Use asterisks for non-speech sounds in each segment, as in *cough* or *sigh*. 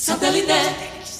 Satellite.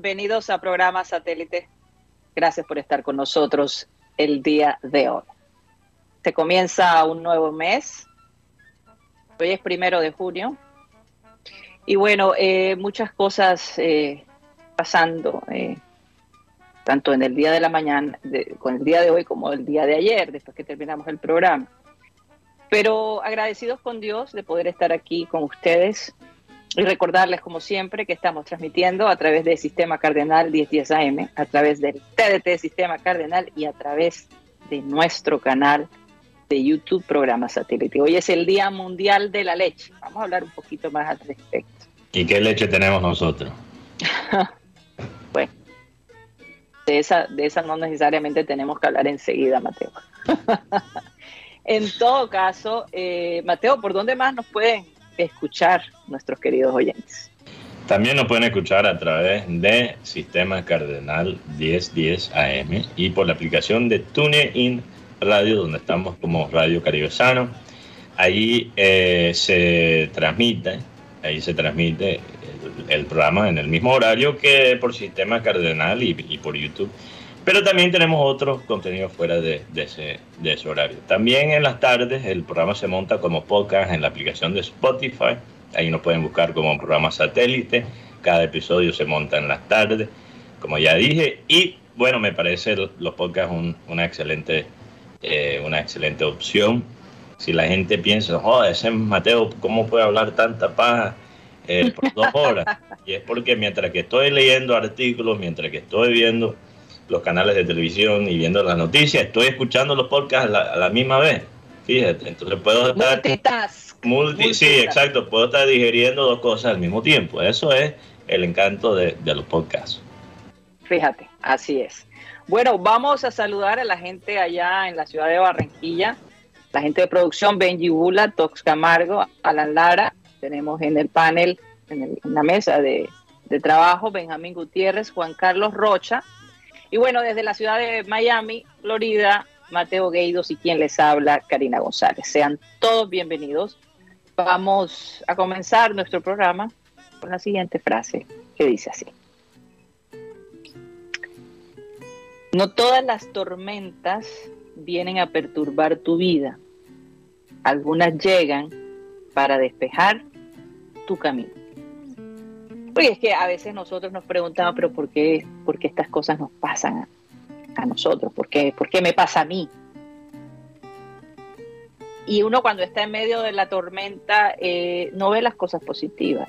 Bienvenidos a programa Satélite. Gracias por estar con nosotros el día de hoy. Se comienza un nuevo mes. Hoy es primero de junio. Y bueno, eh, muchas cosas eh, pasando, eh, tanto en el día de la mañana, con el día de hoy como el día de ayer, después que terminamos el programa. Pero agradecidos con Dios de poder estar aquí con ustedes y recordarles, como siempre, que estamos transmitiendo a través del Sistema Cardenal 1010 AM, a través del TDT Sistema Cardenal y a través de nuestro canal de YouTube Programa Satélite. Hoy es el Día Mundial de la Leche. Vamos a hablar un poquito más al respecto. ¿Y qué leche tenemos nosotros? *laughs* bueno, de esa, de esa no necesariamente tenemos que hablar enseguida, Mateo. *laughs* en todo caso, eh, Mateo, ¿por dónde más nos pueden escuchar nuestros queridos oyentes. También nos pueden escuchar a través de Sistema Cardenal 1010 AM y por la aplicación de TuneIn Radio, donde estamos como Radio Caribe Sano. Ahí eh, se transmite, ahí se transmite el, programa en el mismo horario que por Sistema Cardenal y, por YouTube. Pero también tenemos otros contenidos fuera de, ese, de ese horario. También en las tardes el programa se monta como podcast en la aplicación de Spotify Ahí nos pueden buscar como un programa satélite. Cada episodio se monta en las tardes, como ya dije. Y bueno, me parece los podcasts una, excelente, eh, una excelente opción. Si la gente piensa, oh, ese Mateo, ¿cómo puede hablar tanta paja eh, por dos horas? *laughs* y es porque mientras que estoy leyendo artículos, mientras que estoy viendo los canales de televisión y viendo las noticias, estoy escuchando los podcasts a la, misma vez. Fíjate, entonces puedo estar... Multi, sí, exacto. Puedo estar digiriendo dos cosas al mismo tiempo. Eso es el encanto de, los podcasts. Fíjate, así es. Bueno, vamos a saludar a la gente allá en la ciudad de Barranquilla, la gente de producción, Benji Bula, Tox Camargo, Alan Lara, tenemos en el panel, en, la mesa de, de, trabajo, Benjamín Gutiérrez, Juan Carlos Rocha, y bueno, desde la ciudad de Miami, Florida, Mateo Gueidos y quien les habla, Karina González. Sean todos bienvenidos Vamos a comenzar nuestro programa con la siguiente frase que dice así. No todas las tormentas vienen a perturbar tu vida. Algunas llegan para despejar tu camino. Porque es que a veces nosotros nos preguntamos, pero ¿por qué, por qué estas cosas nos pasan a, nosotros? ¿Por qué, ¿Por qué me pasa a mí? y uno cuando está en medio de la tormenta eh, no ve las cosas positivas.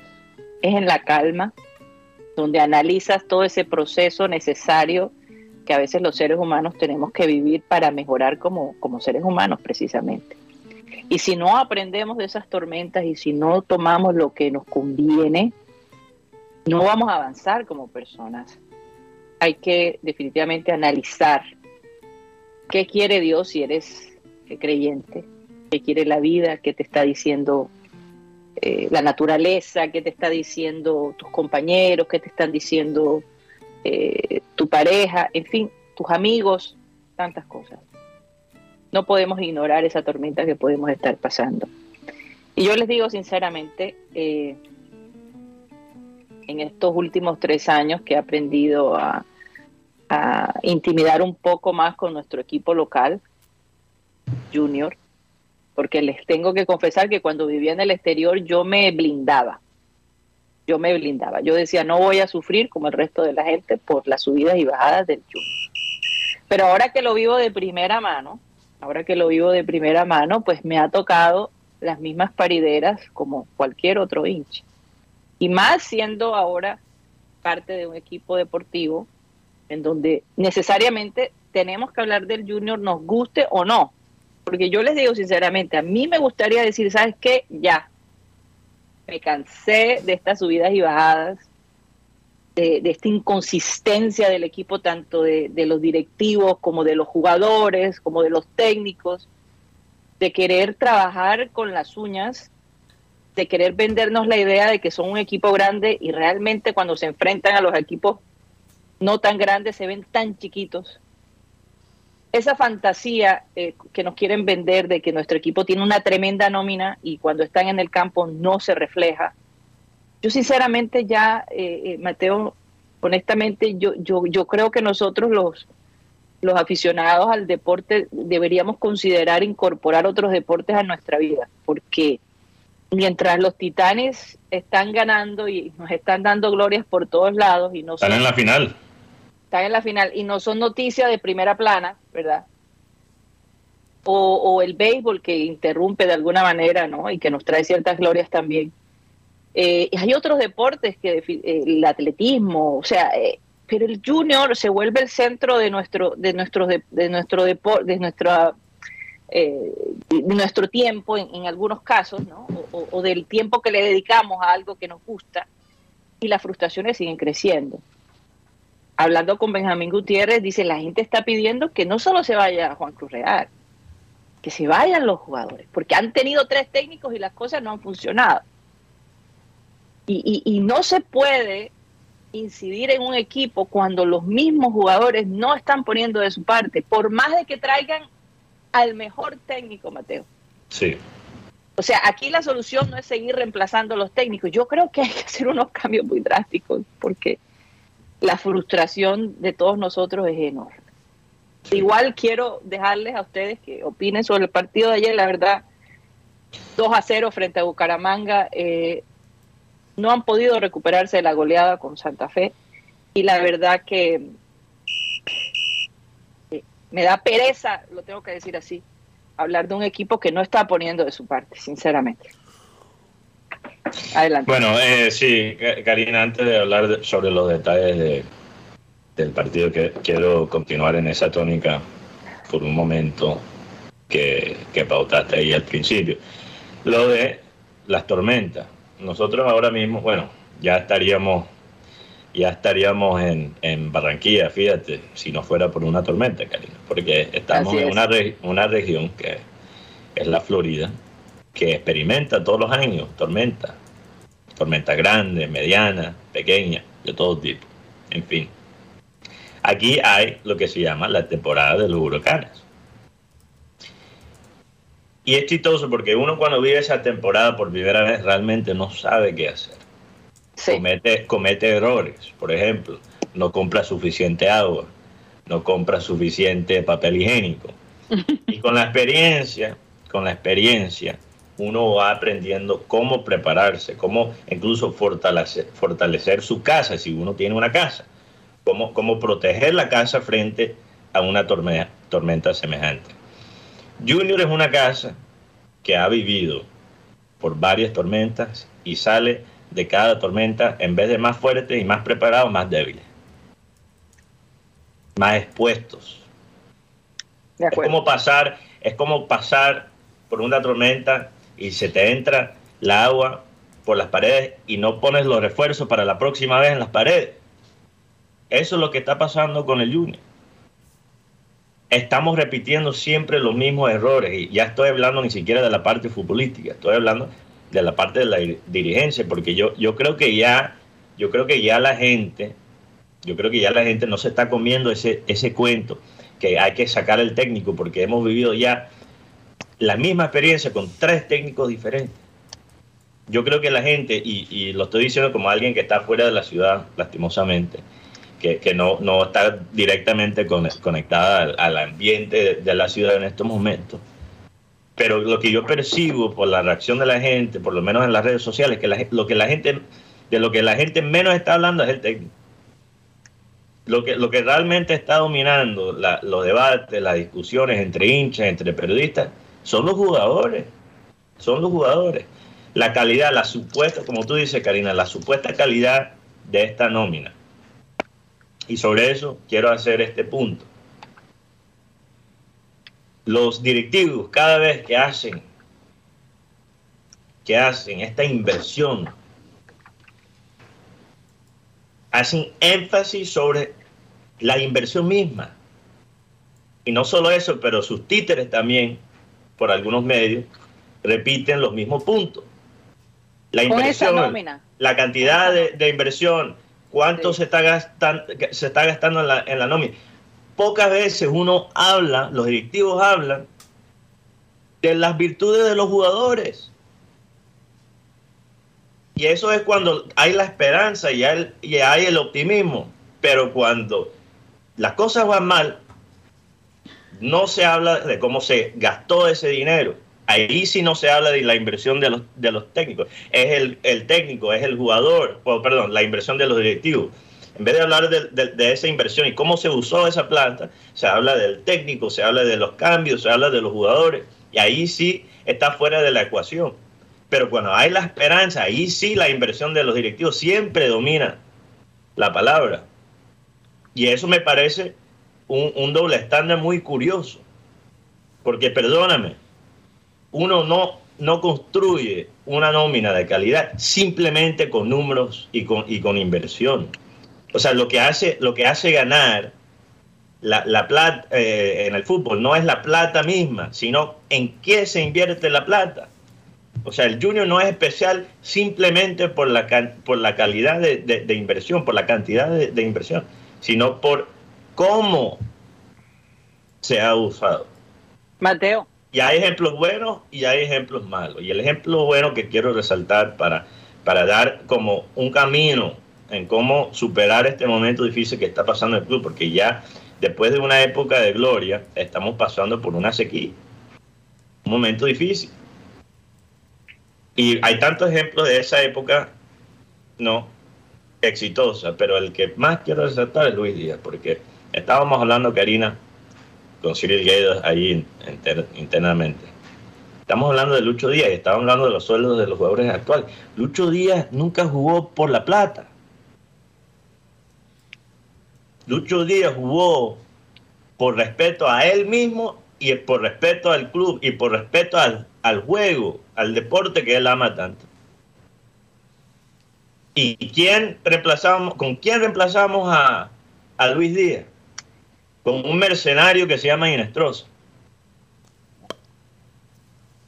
Es en la calma donde analizas todo ese proceso necesario que a veces los seres humanos tenemos que vivir para mejorar como, como seres humanos precisamente. Y si no aprendemos de esas tormentas y si no tomamos lo que nos conviene, no vamos a avanzar como personas. Hay que definitivamente analizar qué quiere Dios si eres creyente, que quiere la vida, que te está diciendo eh, la naturaleza, que te está diciendo tus compañeros, que te están diciendo eh, tu pareja, en fin, tus amigos, tantas cosas. No podemos ignorar esa tormenta que podemos estar pasando. Y yo les digo sinceramente, eh, en estos últimos tres años que he aprendido a, intimidar un poco más con nuestro equipo local, junior, porque les tengo que confesar que cuando vivía en el exterior yo me blindaba. yo me blindaba. Yo decía, no voy a sufrir como el resto de la gente por las subidas y bajadas del Junior. Pero ahora que lo vivo de primera mano, ahora que lo vivo de primera mano, pues me ha tocado las mismas parideras como cualquier otro hincha. Y más siendo ahora parte de un equipo deportivo en donde necesariamente tenemos que hablar del junior, nos guste o no. Porque yo les digo sinceramente, a mí me gustaría decir, ¿sabes qué? Ya, me cansé de estas subidas y bajadas, de, esta inconsistencia del equipo, tanto de, de, los directivos como de los jugadores, como de los técnicos, de querer trabajar con las uñas, de querer vendernos la idea de que son un equipo grande y realmente cuando se enfrentan a los equipos no tan grandes se ven tan chiquitos esa fantasía eh, que nos quieren vender de que nuestro equipo tiene una tremenda nómina y cuando están en el campo no se refleja. Yo sinceramente ya, eh, eh, Mateo, honestamente, yo, yo, yo creo que nosotros los, los aficionados al deporte deberíamos considerar incorporar otros deportes a nuestra vida, porque mientras los titanes están ganando y nos están dando glorias por todos lados y no están en la final están en la final y no son noticias de primera plana, ¿verdad? O, el béisbol que interrumpe de alguna manera, ¿no? Y que nos trae ciertas glorias también. Eh, hay otros deportes que eh, el atletismo, o sea, eh, pero el junior se vuelve el centro de nuestro, de nuestro, de, nuestro deporte, de nuestra nuestro tiempo en, algunos casos, o, del tiempo que le dedicamos a algo que nos gusta y las frustraciones siguen creciendo hablando con Benjamín Gutiérrez, dice, la gente está pidiendo que no solo se vaya Juan Cruz Real, que se vayan los jugadores, porque han tenido tres técnicos y las cosas no han funcionado. Y, no se puede incidir en un equipo cuando los mismos jugadores no están poniendo de su parte, por más de que traigan al mejor técnico, Mateo. Sí. O sea, aquí la solución no es seguir reemplazando a los técnicos. Yo creo que hay que hacer unos cambios muy drásticos, porque la frustración de todos nosotros es enorme. Igual quiero dejarles a ustedes que opinen sobre el partido de ayer, la verdad, 2 a 0 frente a Bucaramanga, eh, no han podido recuperarse de la goleada con Santa Fe y la verdad que me da pereza, lo tengo que decir así, hablar de un equipo que no está poniendo de su parte, sinceramente. Adelante. Bueno, eh, sí, Karina, antes de hablar sobre los detalles de, del partido, que quiero continuar en esa tónica por un momento que, que pautaste ahí al principio. Lo de las tormentas. Nosotros ahora mismo, bueno, ya estaríamos ya estaríamos en, en, Barranquilla, fíjate, si no fuera por una tormenta, Karina, porque estamos en una, una región que es la Florida, que experimenta todos los años tormenta, tormenta grande, mediana, pequeña, de todo tipo, en fin. Aquí hay lo que se llama la temporada de los huracanes. Y es chistoso porque uno cuando vive esa temporada por primera vez realmente no sabe qué hacer. Comete, comete errores. Por ejemplo, no compra suficiente agua, no compra suficiente papel higiénico. Y con la experiencia, con la experiencia, uno va aprendiendo cómo prepararse, cómo incluso fortalecer, fortalecer su casa, si uno tiene una casa, cómo, cómo proteger la casa frente a una tormenta, tormenta semejante. Junior es una casa que ha vivido por varias tormentas y sale de cada tormenta, en vez de más fuerte y más preparado, más débiles, más expuestos. Es como pasar, es como pasar por una tormenta y se te entra la agua por las paredes y no pones los refuerzos para la próxima vez en las paredes. Eso es lo que está pasando con el Junior. Estamos repitiendo siempre los mismos errores y ya estoy hablando ni siquiera de la parte futbolística, estoy hablando de la parte de la dirigencia, porque yo, yo creo que ya, yo creo que ya la gente, yo creo que ya la gente no se está comiendo ese, ese cuento que hay que sacar el técnico, porque hemos vivido ya la misma experiencia con tres técnicos diferentes. Yo creo que la gente, y, lo estoy diciendo como alguien que está fuera de la ciudad, lastimosamente, que, no, no está directamente conectada al, ambiente de, la ciudad en estos momentos, pero lo que yo percibo por la reacción de la gente, por lo menos en las redes sociales, que lo que la gente de lo que la gente menos está hablando es el técnico. Lo que, lo que realmente está dominando los debates, las discusiones entre hinchas, entre periodistas, son los jugadores. Son los jugadores. La calidad, la supuesta, como tú dices, Karina, la supuesta calidad de esta nómina. Y sobre eso quiero hacer este punto. Los directivos, cada vez que hacen, que hacen esta inversión hacen énfasis sobre la inversión misma. Y no solo eso, pero sus títeres también, por algunos medios, repiten los mismos puntos. La inversión, la cantidad de, inversión, cuánto se, está gastando, se está gastando en la, en la nómina. Pocas veces uno habla, los directivos hablan de las virtudes de los jugadores. Y eso es cuando hay la esperanza y hay, el optimismo. Pero cuando las cosas van mal, no se habla de cómo se gastó ese dinero. Ahí sí no se habla de la inversión de los, técnicos. Es el, técnico, es el jugador, perdón, la inversión de los directivos. En vez de hablar de, de, esa inversión y cómo se usó esa planta, se habla del técnico, se habla de los cambios, se habla de los jugadores. Y ahí sí está fuera de la ecuación. Pero cuando hay la esperanza, ahí sí la inversión de los directivos siempre domina la palabra. Y eso me parece un, doble estándar muy curioso. Porque perdóname, uno no, no construye una nómina de calidad simplemente con números y con, y con inversión. O sea, lo que hace, lo que hace ganar la, la plata eh, en el fútbol no es la plata misma, sino en qué se invierte la plata. O sea, el Junior no es especial simplemente por la, por la calidad de, inversión, por la cantidad de, inversión, sino por cómo se ha usado. Mateo. Y hay ejemplos buenos y hay ejemplos malos. Y el ejemplo bueno que quiero resaltar para, para dar como un camino en cómo superar este momento difícil que está pasando el club, porque ya después de una época de gloria estamos pasando por una sequía, un momento difícil. Y hay tantos ejemplos de esa época, no, exitosa, pero el que más quiero resaltar es Luis Díaz, porque estábamos hablando, Karina, con Cyril Gaydos ahí internamente. Estamos hablando de Lucho Díaz y estamos hablando de los sueldos de los jugadores actuales. Lucho Díaz nunca jugó por la plata. Lucho Díaz jugó por respeto a él mismo y por respeto al club y por respeto al, al juego, al deporte que él ama tanto. ¿Y quién reemplazamos, con quién reemplazamos a, a Luis Díaz? Con un mercenario que se llama Inestrosa.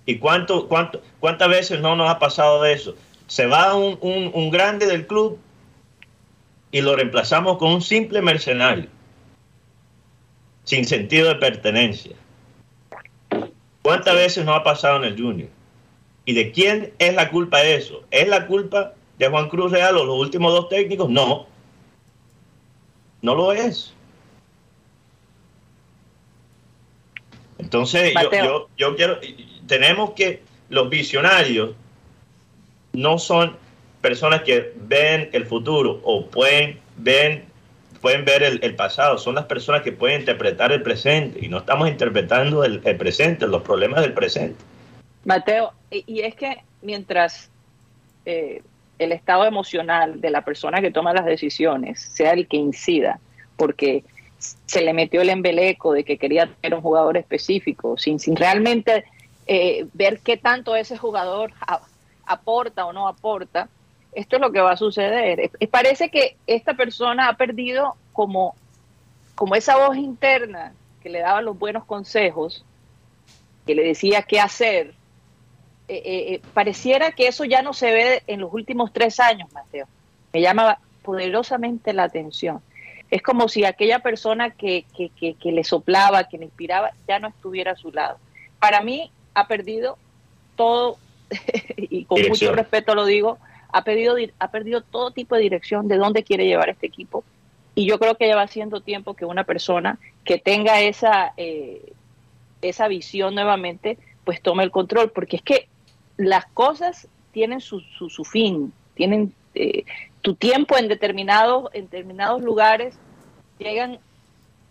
¿Y cuánto, cuánto, cuántas veces no nos ha pasado de eso? Se va un, un, un grande del club y lo reemplazamos con un simple mercenario, sin sentido de pertenencia. ¿Cuántas veces no ha pasado en el Junior? ¿Y de quién es la culpa de eso? ¿Es la culpa de Juan Cruz Real o los últimos dos técnicos? No. No lo es. Entonces, yo, yo, quiero, tenemos que, los visionarios no son personas que ven el futuro o pueden, ven pueden ver el, pasado, son las personas que pueden interpretar el presente y no estamos interpretando el, presente, los problemas del presente. Mateo, y, es que mientras eh, el estado emocional de la persona que toma las decisiones sea el que incida, porque se le metió el embeleco de que quería tener un jugador específico, sin, sin realmente eh, ver qué tanto ese jugador aporta o no aporta, esto es lo que va a suceder. Parece que esta persona ha perdido como, como esa voz interna que le daba los buenos consejos, que le decía qué hacer. Eh, eh, eh, pareciera que eso ya no se ve en los últimos tres años, Mateo. Me llama poderosamente la atención. Es como si aquella persona que, que, que le soplaba, que le inspiraba, ya no estuviera a su lado. Para mí ha perdido todo, *laughs* y con mucho respeto lo digo, ha, perdido, ha perdido todo tipo de dirección de dónde quiere llevar este equipo. Y yo creo que ya va siendo tiempo que una persona que tenga esa, eh, esa visión nuevamente, pues tome el control, porque es que las cosas tienen su, su, fin, tienen eh, tu tiempo en determinados, en determinados lugares llegan,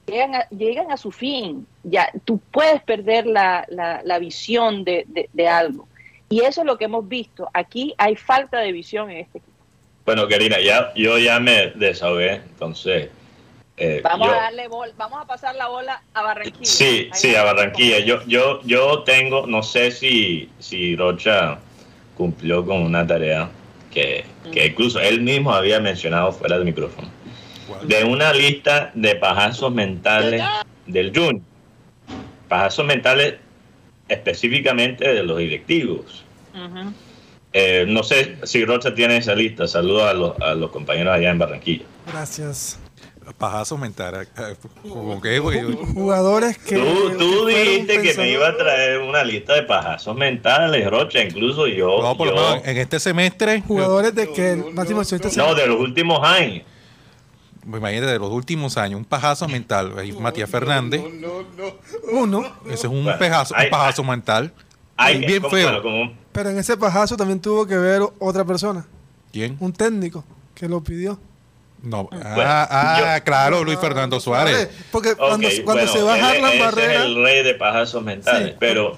llegan, a, llegan a su fin. Ya, tú puedes perder la, la, visión de, de, algo. Y eso es lo que hemos visto. Aquí hay falta de visión en este equipo. Bueno, Karina, ya, yo ya me desahogué, entonces eh, vamos a darle vamos a pasar la bola a Barranquilla. Sí, sí, a Barranquilla. Yo, yo, yo tengo, no sé si, si Rocha cumplió con una tarea que, que incluso él mismo había mencionado fuera del micrófono. De una lista de pajazos mentales del Junior. Pajazos mentales específicamente de los directivos. Eh, no sé si Rocha tiene esa lista. Saludos a los, a los compañeros allá en Barranquilla. Gracias. Pajazo mental. Jugadores que. Tú, dijiste que me iba a traer una lista de pajazos mentales, Rocha. Incluso yo. No, por lo menos en este semestre. Jugadores de que. No, no, de los últimos años. Pues imagínate, de los últimos años, un pajazo mental. Matías Fernández. Uno. Ese es un, pejazo, un pajazo mental. bien feo. Pero en ese pajazo también tuvo que ver otra persona. ¿Quién? Un técnico que lo pidió. No, ah, ah claro, Luis Fernando Suárez. Porque cuando, cuando se va a la barrera. Es el rey de pajazos mentales. pero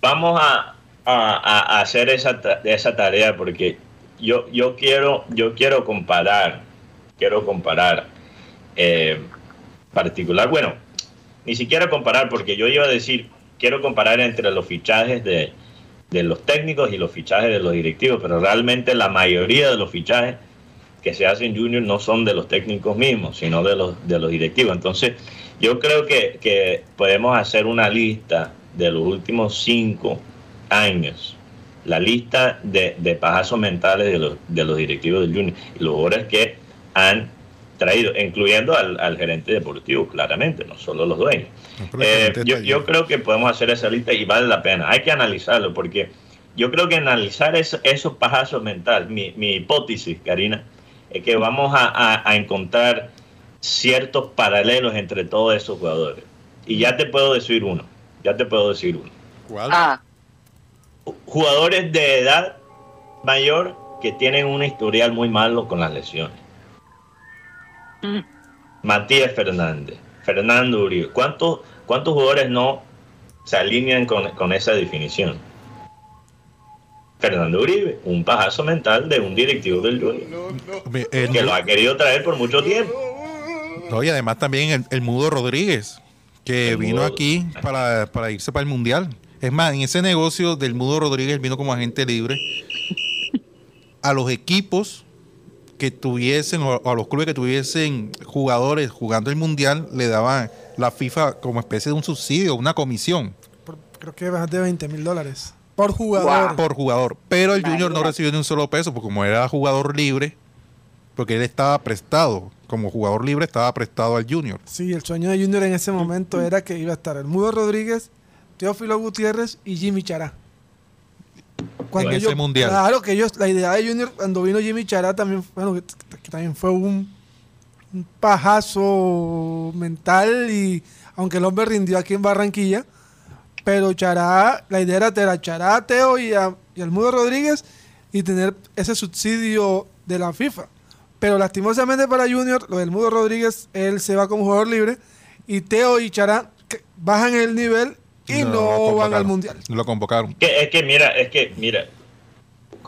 vamos a, a, hacer esa, esa tarea porque yo, yo, quiero, yo quiero comparar. Quiero comparar. Eh, particular. Bueno, ni siquiera comparar porque yo iba a decir. Quiero comparar entre los fichajes de, de los técnicos y los fichajes de los directivos, pero realmente la mayoría de los fichajes que se hacen junior no son de los técnicos mismos, sino de los, de los directivos. Entonces, yo creo que, podemos hacer una lista de los últimos cinco años, la lista de, de pajazos mentales de los, de los directivos del junior y los jugadores que han traído, incluyendo al, gerente deportivo, claramente, no solo los dueños. Eh, yo, creo que podemos hacer esa lista y vale la pena. Hay que analizarlo porque yo creo que analizar esos pajazos mentales, mi, mi hipótesis, Karina, es que vamos a, encontrar ciertos paralelos entre todos esos jugadores. Y ya te puedo decir uno, ya te puedo decir uno. ¿Cuál? Ah. Jugadores de edad mayor que tienen un historial muy malo con las lesiones. Mm. Matías Fernández, Fernando Uribe. ¿Cuántos, ¿Cuántos jugadores no se alinean con, con esa definición? Fernando Uribe, un pajazo mental de un directivo del Junior. que lo ha querido traer por mucho tiempo. No, y además también el, Mudo Rodríguez, que vino aquí para, irse para el Mundial. Es más, en ese negocio del Mudo Rodríguez vino como agente libre. A los equipos que tuviesen, o a los clubes que tuviesen jugadores jugando el Mundial, le daba la FIFA como especie de un subsidio, una comisión. Creo que más de 20 mil dólares. Por jugador. Por jugador. Pero el Junior no recibió ni un solo peso, porque como era jugador libre, porque él estaba prestado, como jugador libre estaba prestado al Junior. Sí, el sueño de Junior en ese momento era que iba a estar el Mudo Rodríguez, Teófilo Gutiérrez y Jimmy Chará. Cuando en ese mundial. Claro que ellos, la idea de Junior, cuando vino Jimmy Chará también, bueno, que, también fue un, un pajazo mental y aunque el hombre rindió aquí en Barranquilla, pero Chará, la idea era tener a Chará, Teo y, a, y al Mudo Rodríguez y tener ese subsidio de la FIFA. Pero lastimosamente para Junior, lo del Mudo Rodríguez, él se va como jugador libre y Teo y Chará bajan el nivel y no, van al mundial. Lo convocaron. es que mira, es que mira,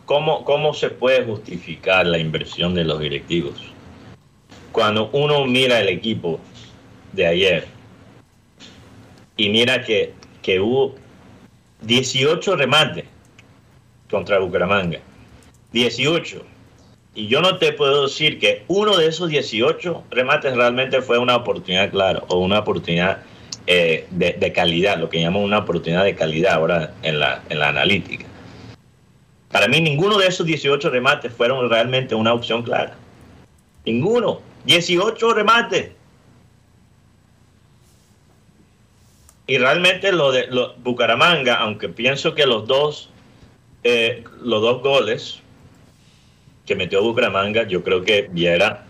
¿cómo, ¿cómo se puede justificar la inversión de los directivos? Cuando uno mira el equipo de ayer y mira que que hubo 18 remates contra Bucaramanga. 18. Y yo no te puedo decir que uno de esos 18 remates realmente fue una oportunidad clara o una oportunidad eh, de, calidad, lo que llamamos una oportunidad de calidad ahora en la, en la analítica. Para mí ninguno de esos 18 remates fueron realmente una opción clara. Ninguno. 18 remates. Y realmente lo de Bucaramanga, aunque pienso que los dos, eh, los dos goles que metió Bucaramanga, yo creo que Viera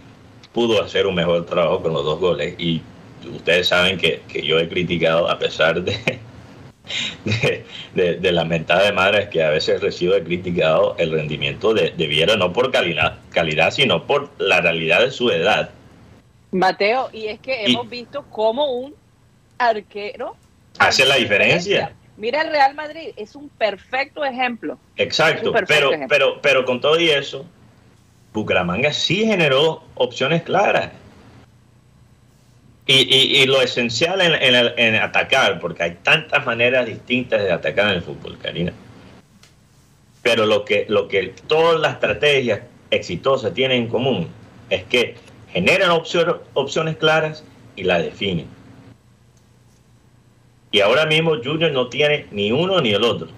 pudo hacer un mejor trabajo con los dos goles. Y ustedes saben que, yo he criticado, a pesar de, de, de, la mentada de madres que a veces recibe criticado el rendimiento de, de Viera, no por calidad, calidad, sino por la realidad de su edad. Mateo, y es que hemos visto cómo un arquero hace la diferencia. Mira el Real Madrid, es un perfecto ejemplo. Exacto, pero, pero, pero con todo y eso, Bucaramanga sí generó opciones claras. Y, lo esencial en, atacar, porque hay tantas maneras distintas de atacar en el fútbol, Karina. Pero lo que, lo que todas las estrategias exitosas tienen en común es que generan opciones claras y las definen. Y ahora mismo Junior no tiene ni uno ni el otro.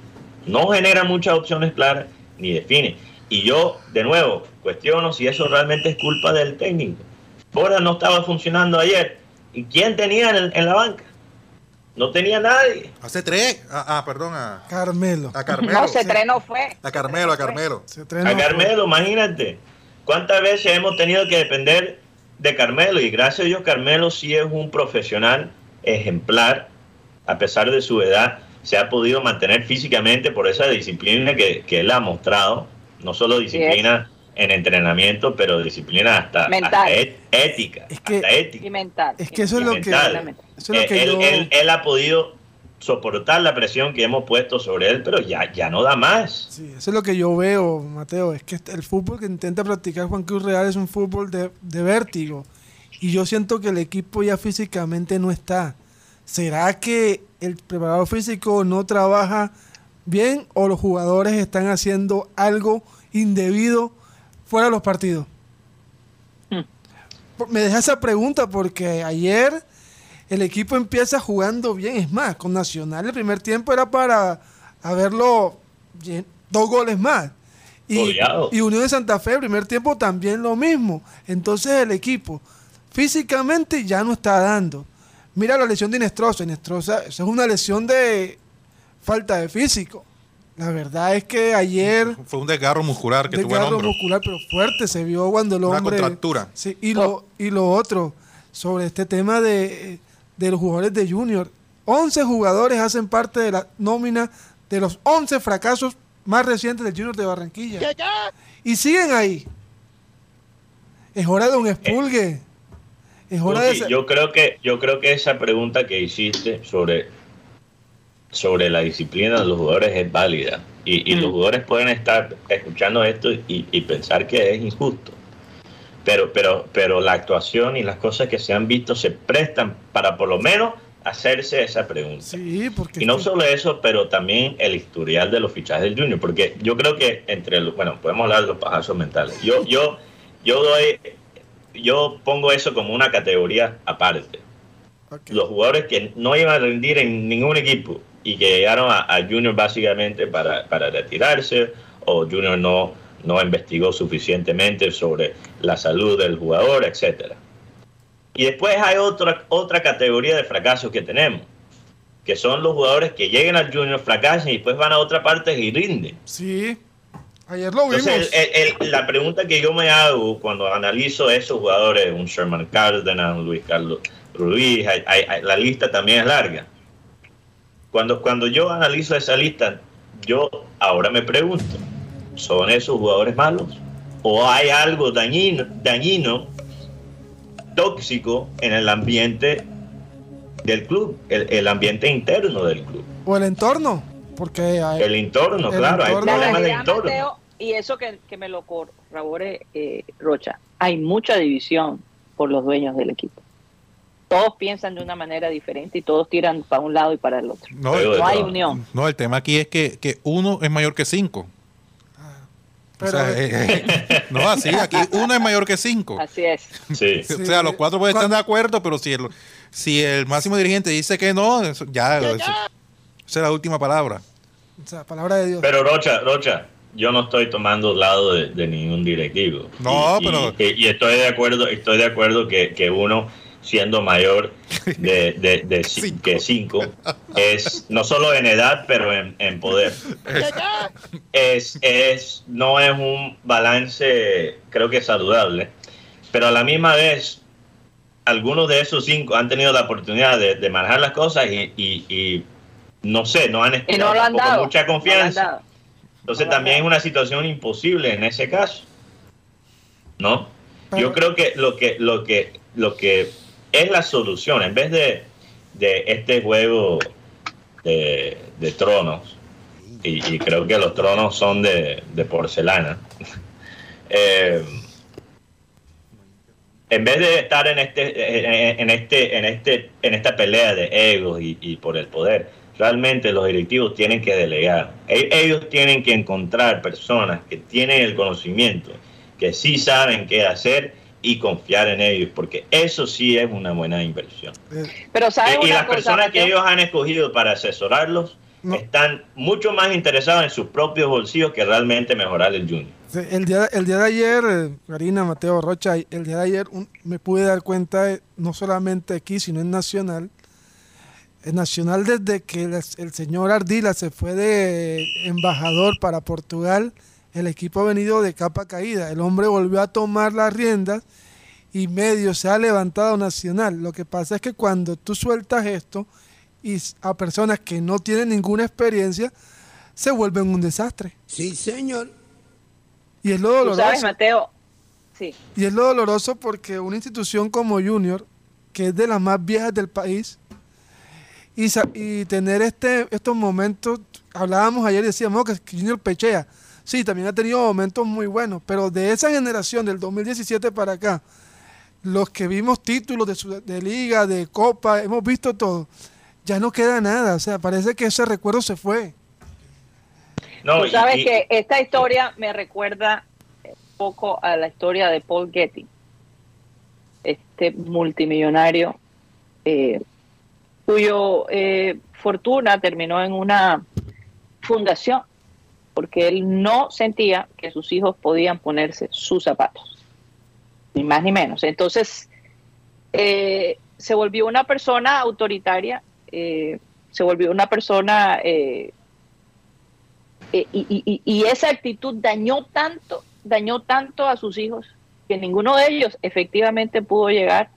No genera muchas opciones claras ni define. Y yo, de nuevo, cuestiono si eso realmente es culpa del técnico. Fora no estaba funcionando ayer. ¿Y quién tenía en, la banca? No tenía nadie. Hace tres. Ah, ah perdón. A Carmelo. A Carmelo. No, se no fue. A Carmelo, a Carmelo. a Carmelo, imagínate. ¿Cuántas veces hemos tenido que depender de Carmelo? Y gracias a Dios, Carmelo sí es un profesional ejemplar a pesar de su edad, se ha podido mantener físicamente por esa disciplina que, él ha mostrado, no solo disciplina en entrenamiento, pero disciplina hasta, ética, es que, ética. Y mental. Es que eso es lo que, eso es lo que él, él, ha podido soportar la presión que hemos puesto sobre él, pero ya, ya no da más. Sí, eso es lo que yo veo, Mateo, es que el fútbol que intenta practicar Juan Cruz Real es un fútbol de, de vértigo. Y yo siento que el equipo ya físicamente no está. ¿Será que el preparador físico no trabaja bien o los jugadores están haciendo algo indebido fuera de los partidos? Hmm. Me deja esa pregunta porque ayer el equipo empieza jugando bien. Es más, con Nacional el primer tiempo era para haberlo dos goles más. Y, y, Unión de Santa Fe el primer tiempo también lo mismo. Entonces el equipo físicamente ya no está dando. Mira la lesión de Inestrosa. Inestrosa, eso es una lesión de falta de físico. La verdad es que ayer. *laughs* Fue un desgarro muscular que tuvo el hombro. muscular, pero fuerte se vio cuando el hombre. Una contractura. Sí, y lo, y lo otro, sobre este tema de, de los jugadores de Junior. 11 jugadores hacen parte de la nómina de los 11 fracasos más recientes del Junior de Barranquilla. Y siguen ahí. Es hora de un expulgue yo creo que yo creo que esa pregunta que hiciste sobre sobre la disciplina de los jugadores es válida. Y, los mm. jugadores pueden estar escuchando esto y, pensar que es injusto. Pero pero pero la actuación y las cosas que se han visto se prestan para por lo menos hacerse esa pregunta. Y no solo eso pero también el historial de los fichajes del Junior porque yo creo que entre los, bueno podemos hablar de los pajazos mentales. Yo yo yo doy yo pongo eso como una categoría aparte. Los jugadores que no iban a rendir en ningún equipo y que llegaron a, Junior básicamente para, retirarse o Junior no, no investigó suficientemente sobre la salud del jugador, etcétera. Y después hay otra, otra categoría de fracasos que tenemos, que son los jugadores que llegan al Junior, fracasan y después van a otra parte y rinden. Sí. Ayer lo vimos. la pregunta que yo me hago cuando analizo esos jugadores, un Sherman Cárdenas, un Luis Carlos Ruiz, la lista también es larga. Cuando, cuando yo analizo esa lista, yo ahora me pregunto, ¿son esos jugadores malos? ¿O hay algo dañino, dañino tóxico en el ambiente del club, el, ambiente interno del club? ¿O el entorno? Porque hay, el entorno, claro, hay problemas de entorno y eso que, me lo corrobore eh, Rocha, hay mucha división por los dueños del equipo. Todos piensan de una manera diferente y todos tiran para un lado y para el otro. No, hay unión. No, el tema aquí es que, uno es mayor que cinco. Pero, eh, eh, no, así, aquí uno es mayor que cinco. Así es. Sí. O sea, los cuatro pueden estar de acuerdo, pero si el, si el máximo dirigente dice que no, ya, esa es la última palabra. O sea, palabra de Dios. Pero Rocha, Rocha, yo no estoy tomando lado de, ningún directivo. No, pero... Y, estoy de acuerdo, estoy de acuerdo que, uno siendo mayor de, de, *laughs* que cinco es no solo en edad pero en, poder es, es no es un balance creo que saludable pero a la misma vez algunos de esos cinco han tenido la oportunidad de, manejar las cosas y, no sé, no han y no han dado, mucha confianza. Entonces también es una situación imposible en ese caso. ¿No? Yo creo que lo que lo que lo que es la solución en vez de, de este juego de, de tronos y, creo que los tronos son de, de porcelana. *laughs* eh, en vez de estar en este, en este, en este, en esta pelea de egos y, por el poder, realmente los directivos tienen que delegar. E, ellos tienen que encontrar personas que tienen el conocimiento, que sí saben qué hacer y confiar en ellos, porque eso sí es una buena inversión. Pero y, las personas que ellos han escogido para asesorarlos están mucho más interesados en sus propios bolsillos que realmente mejorar el junior. El día, el día de ayer, eh, Karina, Mateo Rocha, el día de ayer me pude dar cuenta, no solamente aquí, sino en Nacional. En Nacional, desde que el, señor Ardila se fue de embajador para Portugal, el equipo ha venido de capa caída. El hombre volvió a tomar las riendas y medio se ha levantado Nacional. Lo que pasa es que cuando tú sueltas esto y a personas que no tienen ninguna experiencia, se vuelven un desastre. Sí, señor. Y es lo doloroso. sabes, Mateo? Sí. Y es lo doloroso porque una institución como Junior, que es de las más viejas del país, y, y tener este, estos momentos, hablábamos ayer y decíamos que Junior pechea. Sí, también ha tenido momentos muy buenos, pero de esa generación del 2017 para acá, los que vimos títulos de, de liga, de copa, hemos visto todo, ya no queda nada. O sea, parece que ese recuerdo se fue. No, Tú sabes que esta historia me recuerda un poco a la historia de Paul Getty, este multimillonario eh, cuyo eh, fortuna terminó en una fundación porque él no sentía que sus hijos podían ponerse sus zapatos, ni más ni menos. Entonces, eh, se volvió una persona autoritaria, se volvió una persona eh, y, esa actitud dañó tanto, dañó tanto a sus hijos que ninguno de ellos efectivamente pudo llegar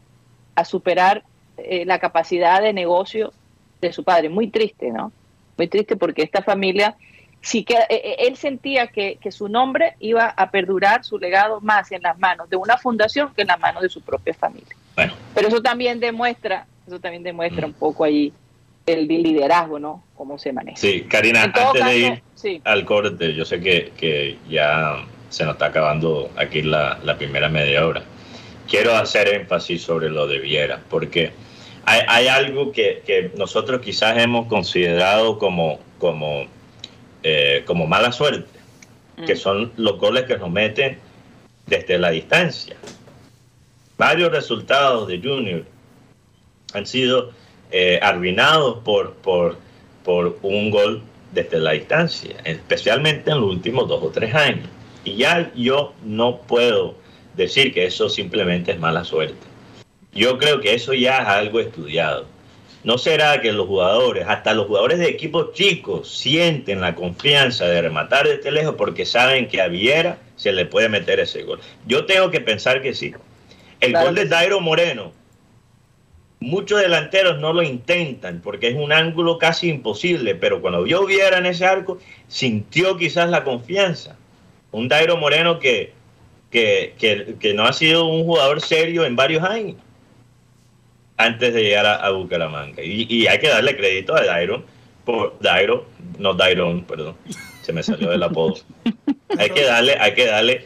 a superar eh, la capacidad de negocio de su padre. Muy triste, ¿no? Muy triste porque esta familia sí que eh, él sentía que, su nombre iba a perdurar su legado más en las manos de una fundación que en las manos de su propia familia. Pero eso también demuestra, eso también demuestra mm. un poco allí el liderazgo, ¿no? Cómo se maneja. Sí, Karina, antes de ir al corte, yo sé que, ya se nos está acabando aquí la, primera media hora. Quiero hacer énfasis sobre lo de Viera, porque hay, algo que, nosotros quizás hemos considerado como, como, eh, como mala suerte, que mm. son los goles que nos meten desde la distancia. Varios resultados de Junior han sido eh, arruinados por, por, por un gol desde la distancia, especialmente en los últimos dos o tres años. Y ya yo no puedo decir que eso simplemente es mala suerte. Yo creo que eso ya es algo estudiado. ¿No será que los jugadores, hasta los jugadores de equipos chicos, sienten la confianza de rematar desde lejos porque saben que a Viera se le puede meter ese gol? Yo tengo que pensar que sí. El gol de Dairo Moreno Muchos delanteros no lo intentan porque es un ángulo casi imposible, pero cuando vio Viera en ese arco, sintió quizás la confianza. Un Dairo Moreno que, que, no ha sido un jugador serio en varios años antes de llegar a, Bucaramanga. Y, hay que darle crédito a Dairo, por Dairo, no Dairon, perdón, se me salió del apodo. *laughs* hay que darle, hay que darle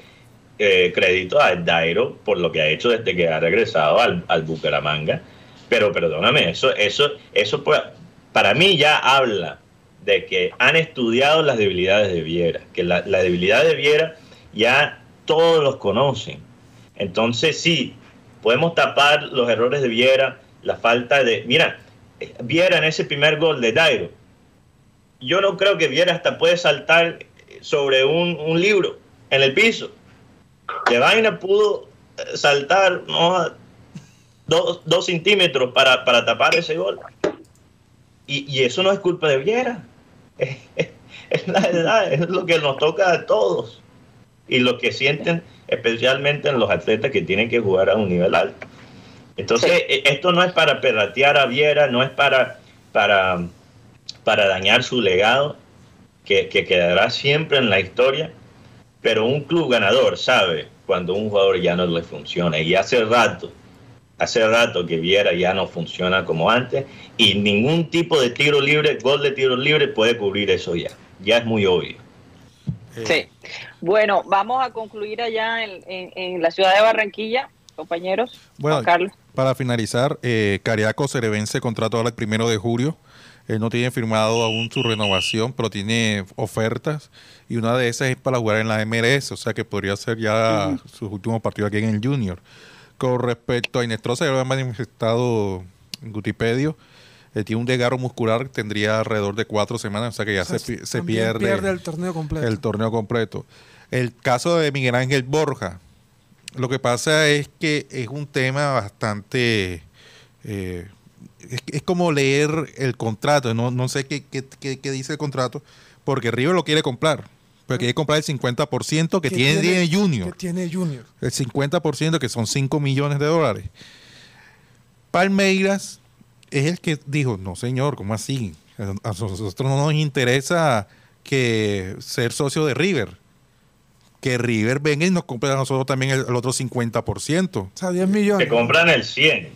eh, crédito a Dairo por lo que ha hecho desde que ha regresado al, al Bucaramanga pero perdóname, eso, eso, eso para mí ya habla de que han estudiado las debilidades de Viera, que la, debilidad de Viera ya todos los conocen. Entonces sí, podemos tapar los errores de Viera, la falta de... Mira, Viera en ese primer gol de Dairo, yo no creo que Viera hasta puede saltar sobre un, un libro en el piso. De vaina pudo saltar no, dos, dos centímetros para, para, tapar ese gol. Y, y, eso no es culpa de Viera. *laughs* Es, la edad, es lo que nos toca a todos. Y lo que sienten especialmente en los atletas que tienen que jugar a un nivel alto. Entonces, e, esto no es para perratear a Viera, no es para, para, para dañar su legado, que, que quedará siempre en la historia. Pero un club ganador sabe cuando un jugador ya no le funciona. Y hace rato, hace rato que Viera ya no funciona como antes. Y ningún tipo de tiro libre, gol de tiro libre puede cubrir eso ya. Ya es muy obvio. Sí. Bueno, vamos a concluir allá en, en- en la ciudad de Barranquilla, compañeros. Bueno, Juan Carlos. Para finalizar, eh, Cariaco se le vence contrato ahora el primero de julio. Él no tiene firmado aún su renovación, pero tiene ofertas. Y una de esas es para jugar en la MLS, o sea que podría ser ya sus últimos partidos aquí en el Junior. Con respecto a Inestrosa, ya lo ha manifestado en Gutipedio. Eh, tiene un desgarro muscular, tendría alrededor de cuatro semanas, o sea que ya O sea, se, pierde, pierde el torneo completo. el torneo completo. El caso de Miguel Ángel Borja, lo que pasa es que es un tema bastante... eh, es, es como leer el contrato, no, no sé qué, qué, qué- qué dice el contrato, porque River lo quiere comprar, pero quiere comprar el 50% que, tiene, tiene Junior, Que tiene Junior. el 50% que son 5 millones de dólares. Palmeiras es el que dijo, no señor, ¿cómo así? A nosotros no nos interesa que ser socio de River. Que River venga y nos compre a nosotros también el, el otro 50%. O sea, 10 Que millones. compran el 100,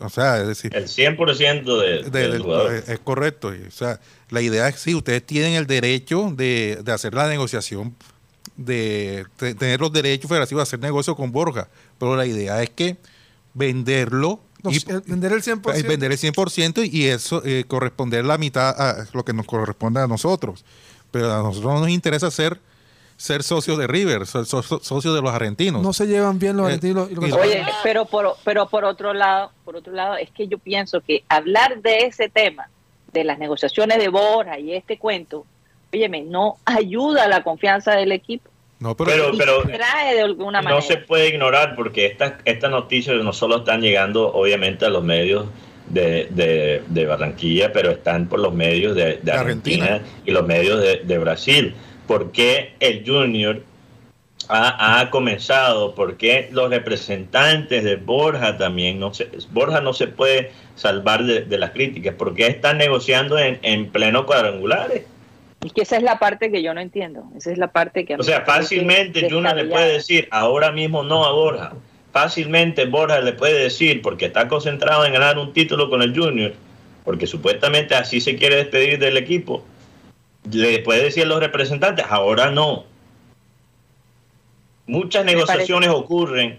O sea, es decir, el 100% de, de- del jugador. es, es correcto. O sea, la idea es sí, ustedes tienen el derecho de, de hacer la negociación, de, de tener los derechos federativos de hacer negocio con Borja, pero la idea es que venderlo Y el- vender el 100%. eh, vender el 100% y eso eh, corresponder la mitad a lo que nos corresponde a nosotros. Pero a nosotros no nos interesa ser ser socios de River, ser so- so- socios de los argentinos. No se llevan bien los Eh, argentinos y los y- Oye, pero por, pero por otro lado, por otro lado, es que yo pienso que hablar de ese tema, de las negociaciones de Borja y este cuento, óyeme, no ayuda a la confianza del equipo. No, pero, Pero- y pero- trae de alguna manera. No se puede ignorar porque estas estas noticias no solo están llegando obviamente a los medios de, de- de Barranquilla, pero están por los medios de, de De Argentina, Argentina. y los medios de, de Brasil. ¿Por qué el Junior ha, ha comenzado? ¿Por qué los representantes de Borja también? No se, Borja no se puede salvar de, de las críticas. ¿Por qué están negociando en, en pleno cuadrangulares? Es que esa es la parte que yo no entiendo. Esa es la parte que a O sea, fácilmente Junior le puede decir ahora mismo no a Borja. Fácilmente Borja le puede decir, porque está concentrado en ganar un título con el Junior, porque supuestamente así se quiere despedir del equipo, le puede decir a los representantes, ahora no. Muchas negociaciones ocurren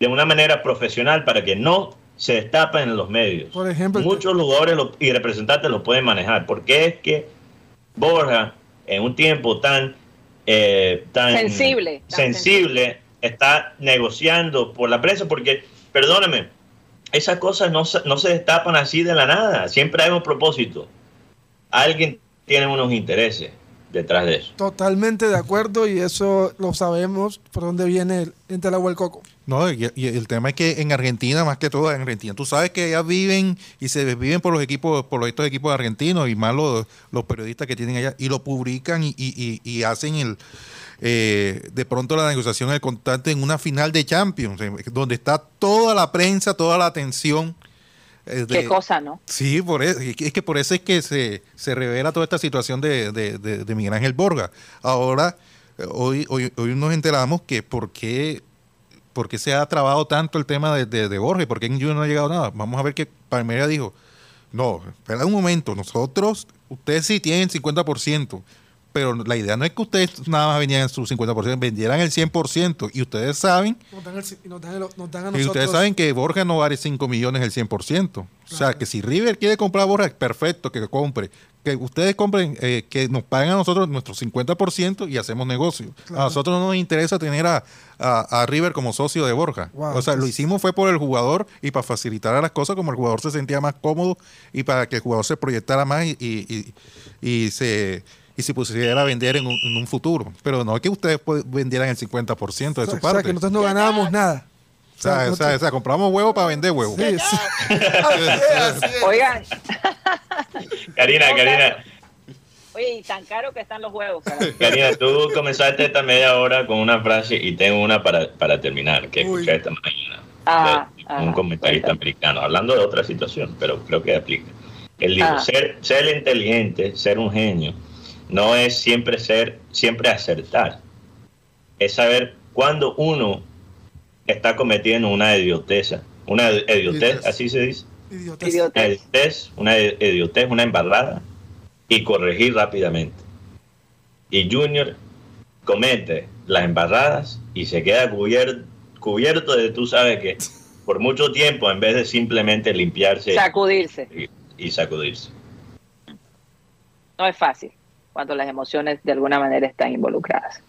de una manera profesional para que no se destapen en los medios. Por ejemplo, Muchos jugadores y representantes lo pueden manejar, porque es que Borja, en un tiempo tan, eh, tan Sensible, tan sensible, está negociando por la prensa, porque, perdóneme, esas cosas no, se- no se destapan así de la nada, siempre hay un propósito. Alguien tiene unos intereses detrás de eso. Totalmente de acuerdo y eso lo sabemos por dónde viene el, el coco. No, y, y el tema es que en Argentina, más que todo en Argentina, tú sabes que ellas viven y se desviven por los equipos, por estos equipos argentinos y más los, los periodistas que tienen allá y lo publican y, y- y- y hacen el eh, de pronto la negociación el contacto en una final de Champions, donde está toda la prensa, toda la atención. eh, de- Qué cosa, ¿no? Sí, por eso, es que- por eso es que se, se revela toda esta situación de, de, de- de Miguel Ángel Borga. Ahora, eh, hoy, hoy, hoy nos enteramos que por qué, por qué se ha trabado tanto el tema de, de, de Borja y por qué en Junior no ha llegado nada. Vamos a ver que Palmeiras dijo, no, espera un momento, nosotros, ustedes sí tienen 50%, pero la idea no es que ustedes nada más vendieran su 50%, vendieran el 100% y ustedes saben Nos dan, el- y nos dan el- nos dan a y nosotros. ustedes saben que Borja no vale 5 millones el 100%. O sea, que si River quiere comprar a Borja, perfecto, que compre. Que ustedes compren, eh, que nos paguen a nosotros nuestro 50% y hacemos negocio. Claro. A nosotros no nos interesa tener a, a- a River como socio de Borja. Wow, o sea, lo hicimos fue por el jugador y para facilitar las cosas, como el jugador se sentía más cómodo y para que el jugador se proyectara más y, y- y- y se y se pusiera a vender en un, en un futuro. Pero no es que ustedes vendieran el 50% de o sea, su o sea, parte. que nosotros no ganábamos nada. O sea, o sea, o sea, compramos huevo para vender huevo. Sí, sí. *laughs* Así es. Oigan, Karina, Karina, oye, y tan caro que están los huevos. *laughs* Karina, tú comenzaste esta media hora con una frase y tengo una para, para terminar, que escuché esta mañana. Ah, de ah, un comentarista americano, hablando de otra situación, pero creo que aplica. Él dijo, Ah. ser, ser inteligente, ser un genio, no es siempre ser, siempre acertar. Es saber cuando uno está cometiendo una idioteza. Una idiotez, así se dice. Idiotez. Una Idiotez. idiotez, una idiotez, una embarrada y corregir rápidamente. Y Junior comete las embarradas y se queda cubier- cubierto de tú sabes que por mucho tiempo en vez de simplemente limpiarse Sacudirse. y, y sacudirse. No es fácil cuando las emociones de alguna manera están involucradas.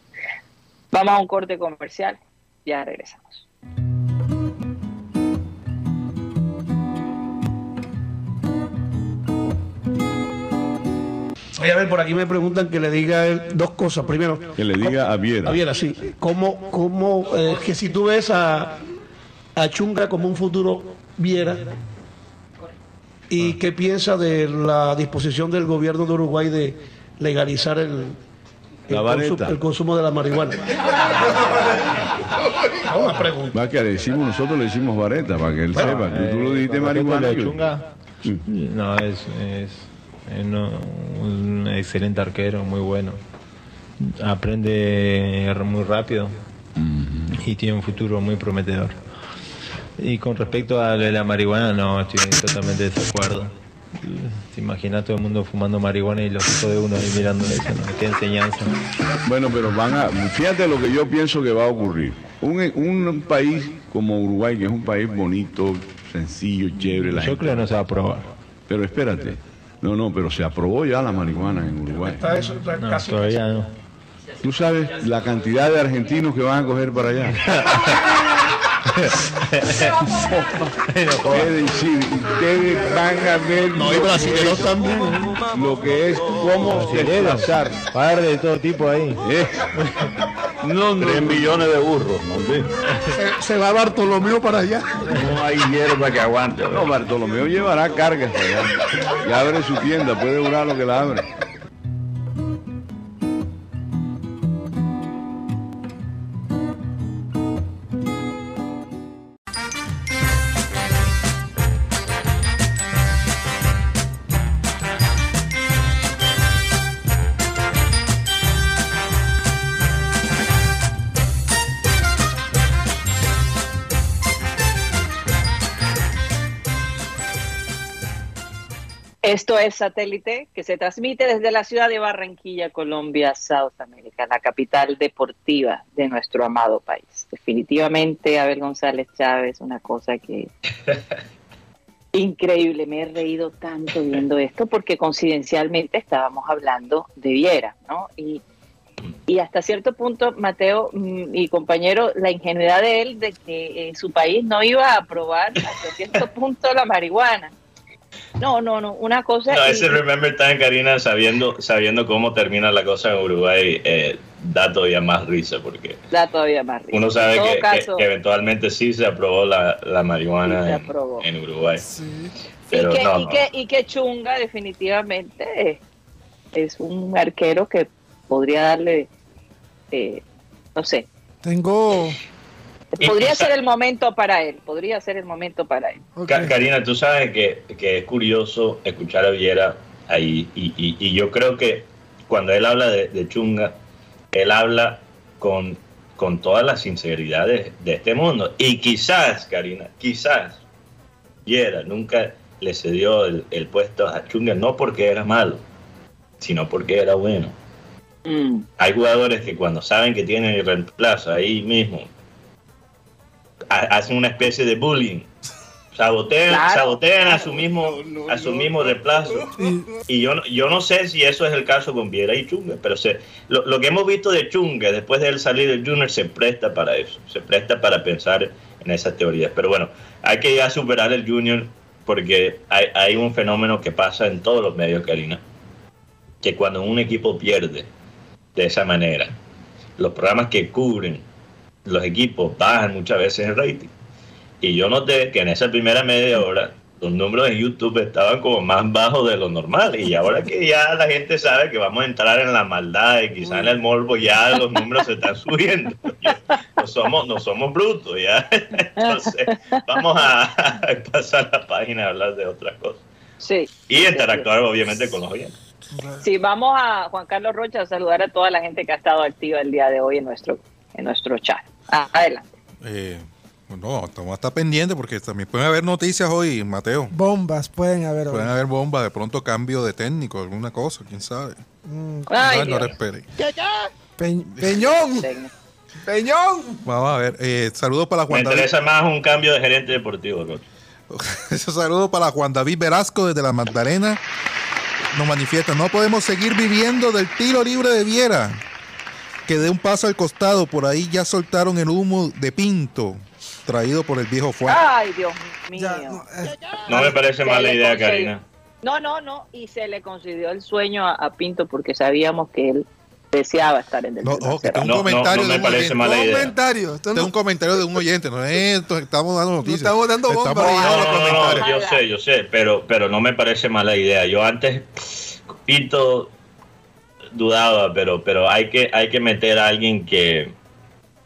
Vamos a un corte comercial. Ya regresamos. Oye, a ver, por aquí me preguntan que le diga él dos cosas. Primero, Que le diga a Viera. a Viera, sí. ¿Cómo, cómo eh, que si tú ves a, a Chunga como un futuro Viera, ¿y qué piensa de la disposición del gobierno de Uruguay de legalizar el, el, La vareta. consu- el consumo de la marihuana? *laughs* Una pregunta. Va que le decimos nosotros, le decimos vareta, para que él sepa. Tú, tú lo dijiste marihuana. yo- Chunga, no, es no- un excelente arquero, muy bueno. Aprende muy rápido y tiene un futuro muy prometedor. Y con respecto a la marihuana, no, estoy totalmente de desacuerdo. Te imaginas todo el mundo fumando marihuana y los hijos de uno ahí mirando eso, ¿no? Qué enseñanza. Bueno, pero van a. Fíjate lo que yo pienso que va a ocurrir. Un, un país como Uruguay, que es un país bonito, sencillo, chévere, la Yo gente- creo que no se va a aprobar. Pero espérate. No, no, pero se aprobó ya la marihuana en Uruguay. Está eso, está No, casi- todavía no. Tú sabes la cantidad de argentinos que van a coger para allá. *laughs* Decir, ustedes van a ver No, lo, que brasileños es, también. lo que es cómo desplazar. Par de todo tipo ahí. Eh, No, no, Tres millones de burros, ¿no? Sí. Se, se va Bartolomeo para allá. No hay hierba que aguante. no, Bartolomeo llevará cargas allá. Y abre su tienda, puede durar lo que la abre. Esto es Satélite, que se transmite desde la ciudad de Barranquilla, Colombia, South America, la capital deportiva de nuestro amado país. Definitivamente, Abel González Chávez, una cosa que *laughs* increíble, me he reído tanto viendo esto porque coincidencialmente estábamos hablando de Viera, ¿no? Y, y hasta cierto punto, Mateo mm, y compañero, la ingenuidad de él de que eh, su país no iba a aprobar hasta cierto *laughs* punto la marihuana. No, no, no, una cosa... No, y- ese Remember Time, Karina, sabiendo, sabiendo cómo termina la cosa en Uruguay, eh, da todavía más risa porque da todavía más risa. uno sabe que, que- caso, que eventualmente sí se aprobó la, la marihuana Sí se en, aprobó. en Uruguay. Sí. Pero y, que, no, y, no. que, y que Chunga definitivamente es, es un arquero que podría darle, eh, no sé, Tengo. Y podría ser el momento para él, podría ser el momento para él. Karina, tú sabes que, que es curioso escuchar a Viera ahí y, y- y yo creo que cuando él habla de, de Chunga, él habla con, con toda la sinceridad de, de este mundo. Y quizás, Karina, quizás Viera nunca le cedió el, el puesto a Chunga, no porque era malo, sino porque era bueno. Mm, Hay jugadores que cuando saben que tienen el reemplazo ahí mismo, hacen una especie de bullying. Sabotean, Claro, sabotean a su mismo, a su mismo reemplazo. Y- yo, no- yo no sé si eso es el caso con Viera y Chunga, pero se, lo, lo que hemos visto de Chunga después de él salir del Junior se presta para eso, se presta para pensar en esas teorías. Pero bueno, hay que ya superar el Junior porque hay, hay un fenómeno que pasa en todos los medios, Karina, que cuando un equipo pierde de esa manera, los programas que cubren los equipos bajan muchas veces el rating. Y yo noté que en esa primera media hora los números en YouTube estaban como más bajos de lo normal. Y ahora que ya la gente sabe que vamos a entrar en la maldad y quizás en el morbo, ya los números se están subiendo. No somos, no somos brutos, ya. *laughs* Entonces, vamos a, a pasar la página a hablar de otras cosas. Sí. Y interactuar obviamente con los oyentes. Sí, vamos a Juan Carlos Rocha a saludar a toda la gente que ha estado activa el día de hoy en nuestro, en nuestro chat. Ah, adelante. Eh, no, estamos hasta pendientes porque también pueden haber noticias hoy, Mateo. Bombas pueden haber hoy. Pueden haber bombas, de pronto cambio de técnico, alguna cosa, quién sabe. Mm, Ay, no, no espere. Pe- Peñón. Peñón. Vamos a ver. Eh, saludos para Me Juan David. interesa más un cambio de gerente deportivo. *laughs* Saludos para Juan David Velasco desde la Magdalena. Nos manifiesta, no podemos seguir viviendo del tiro libre de Viera. Que dé un paso al costado, por ahí ya soltaron el humo de Pinto, traído por el viejo Juan. Ay, Dios mío. Ya, no, eh, No me parece mala idea, Karina. No, no, no. Y se le concedió el sueño a, a Pinto porque sabíamos que él deseaba estar en el No, ojo, que un No, no, comentario no de me un parece mala idea. comentario. Esto es no- un comentario de un oyente, no es esto, estamos dando noticias. estamos dando bomba. Estamos No, no, no, no, yo sé, yo sé, pero, pero no me parece mala idea. Yo antes, Pinto dudaba, pero, pero hay que, hay que meter a alguien que,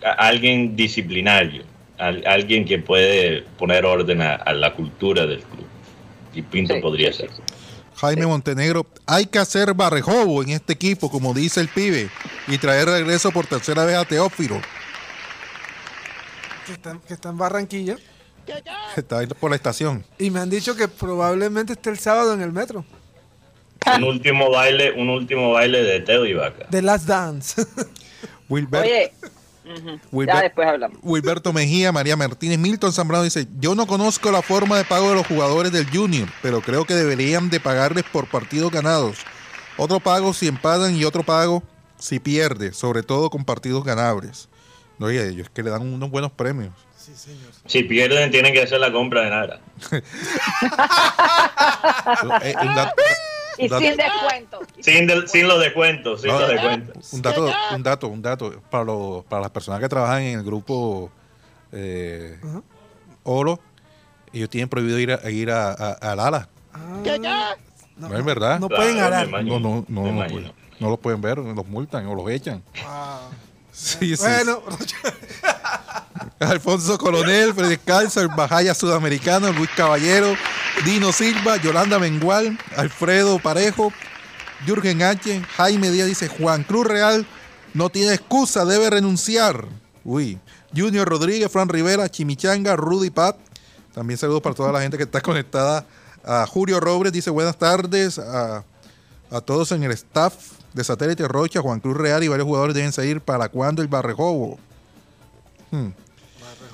a alguien disciplinario, al- alguien que puede poner orden a, a la cultura del club. Y Pinto Sí, podría sí, ser. sí, sí. Jaime Montenegro, hay que hacer barrejobo en este equipo, como dice el pibe, y traer regreso por tercera vez a Teófilo. que, está, que está en Barranquilla. Está ahí por la estación. Y me han dicho que probablemente esté el sábado en el metro. Un último baile, un último baile de Teo y Vaca. The Last Dance. *laughs* Wilber- Oye, Wilber- ya después hablamos. Wilberto Mejía, María Martínez, Milton Zambrano dice, yo no conozco la forma de pago de los jugadores del Junior, pero creo que deberían de pagarles por partidos ganados. Otro pago si empatan y otro pago si pierde, sobre todo con partidos ganables. No, oye, ellos que le dan unos buenos premios. Si pierden, tienen que hacer la compra de nada. *laughs* *laughs* Y dato- sin descuento. Sin, del- sin los descuentos, sin No, los descuentos. Un dato, un dato, un dato para, los- para las personas que trabajan en el grupo eh, Oro, ellos tienen prohibido ir a, ir a, a- al ala. Ah, No, es verdad. No pueden arar. No, no, no, no, pueden, no los pueden ver, los multan o los echan. Ah. Sí, sí. Bueno, *laughs* Alfonso Coronel, Freddy Calza, el Bajaya Sudamericano, Luis Caballero, Dino Silva, Yolanda Mengual, Alfredo Parejo, Jürgen H, Jaime Díaz dice, Juan Cruz Real no tiene excusa, debe renunciar. Uy, Junior Rodríguez, Fran Rivera, Chimichanga, Rudy Pat. También saludos para toda la gente que está conectada. A Julio Robles dice buenas tardes a, a todos en el staff de Satélite Rocha, Juan Cruz Real y varios jugadores deben salir para cuando el Barrejobo. Hmm.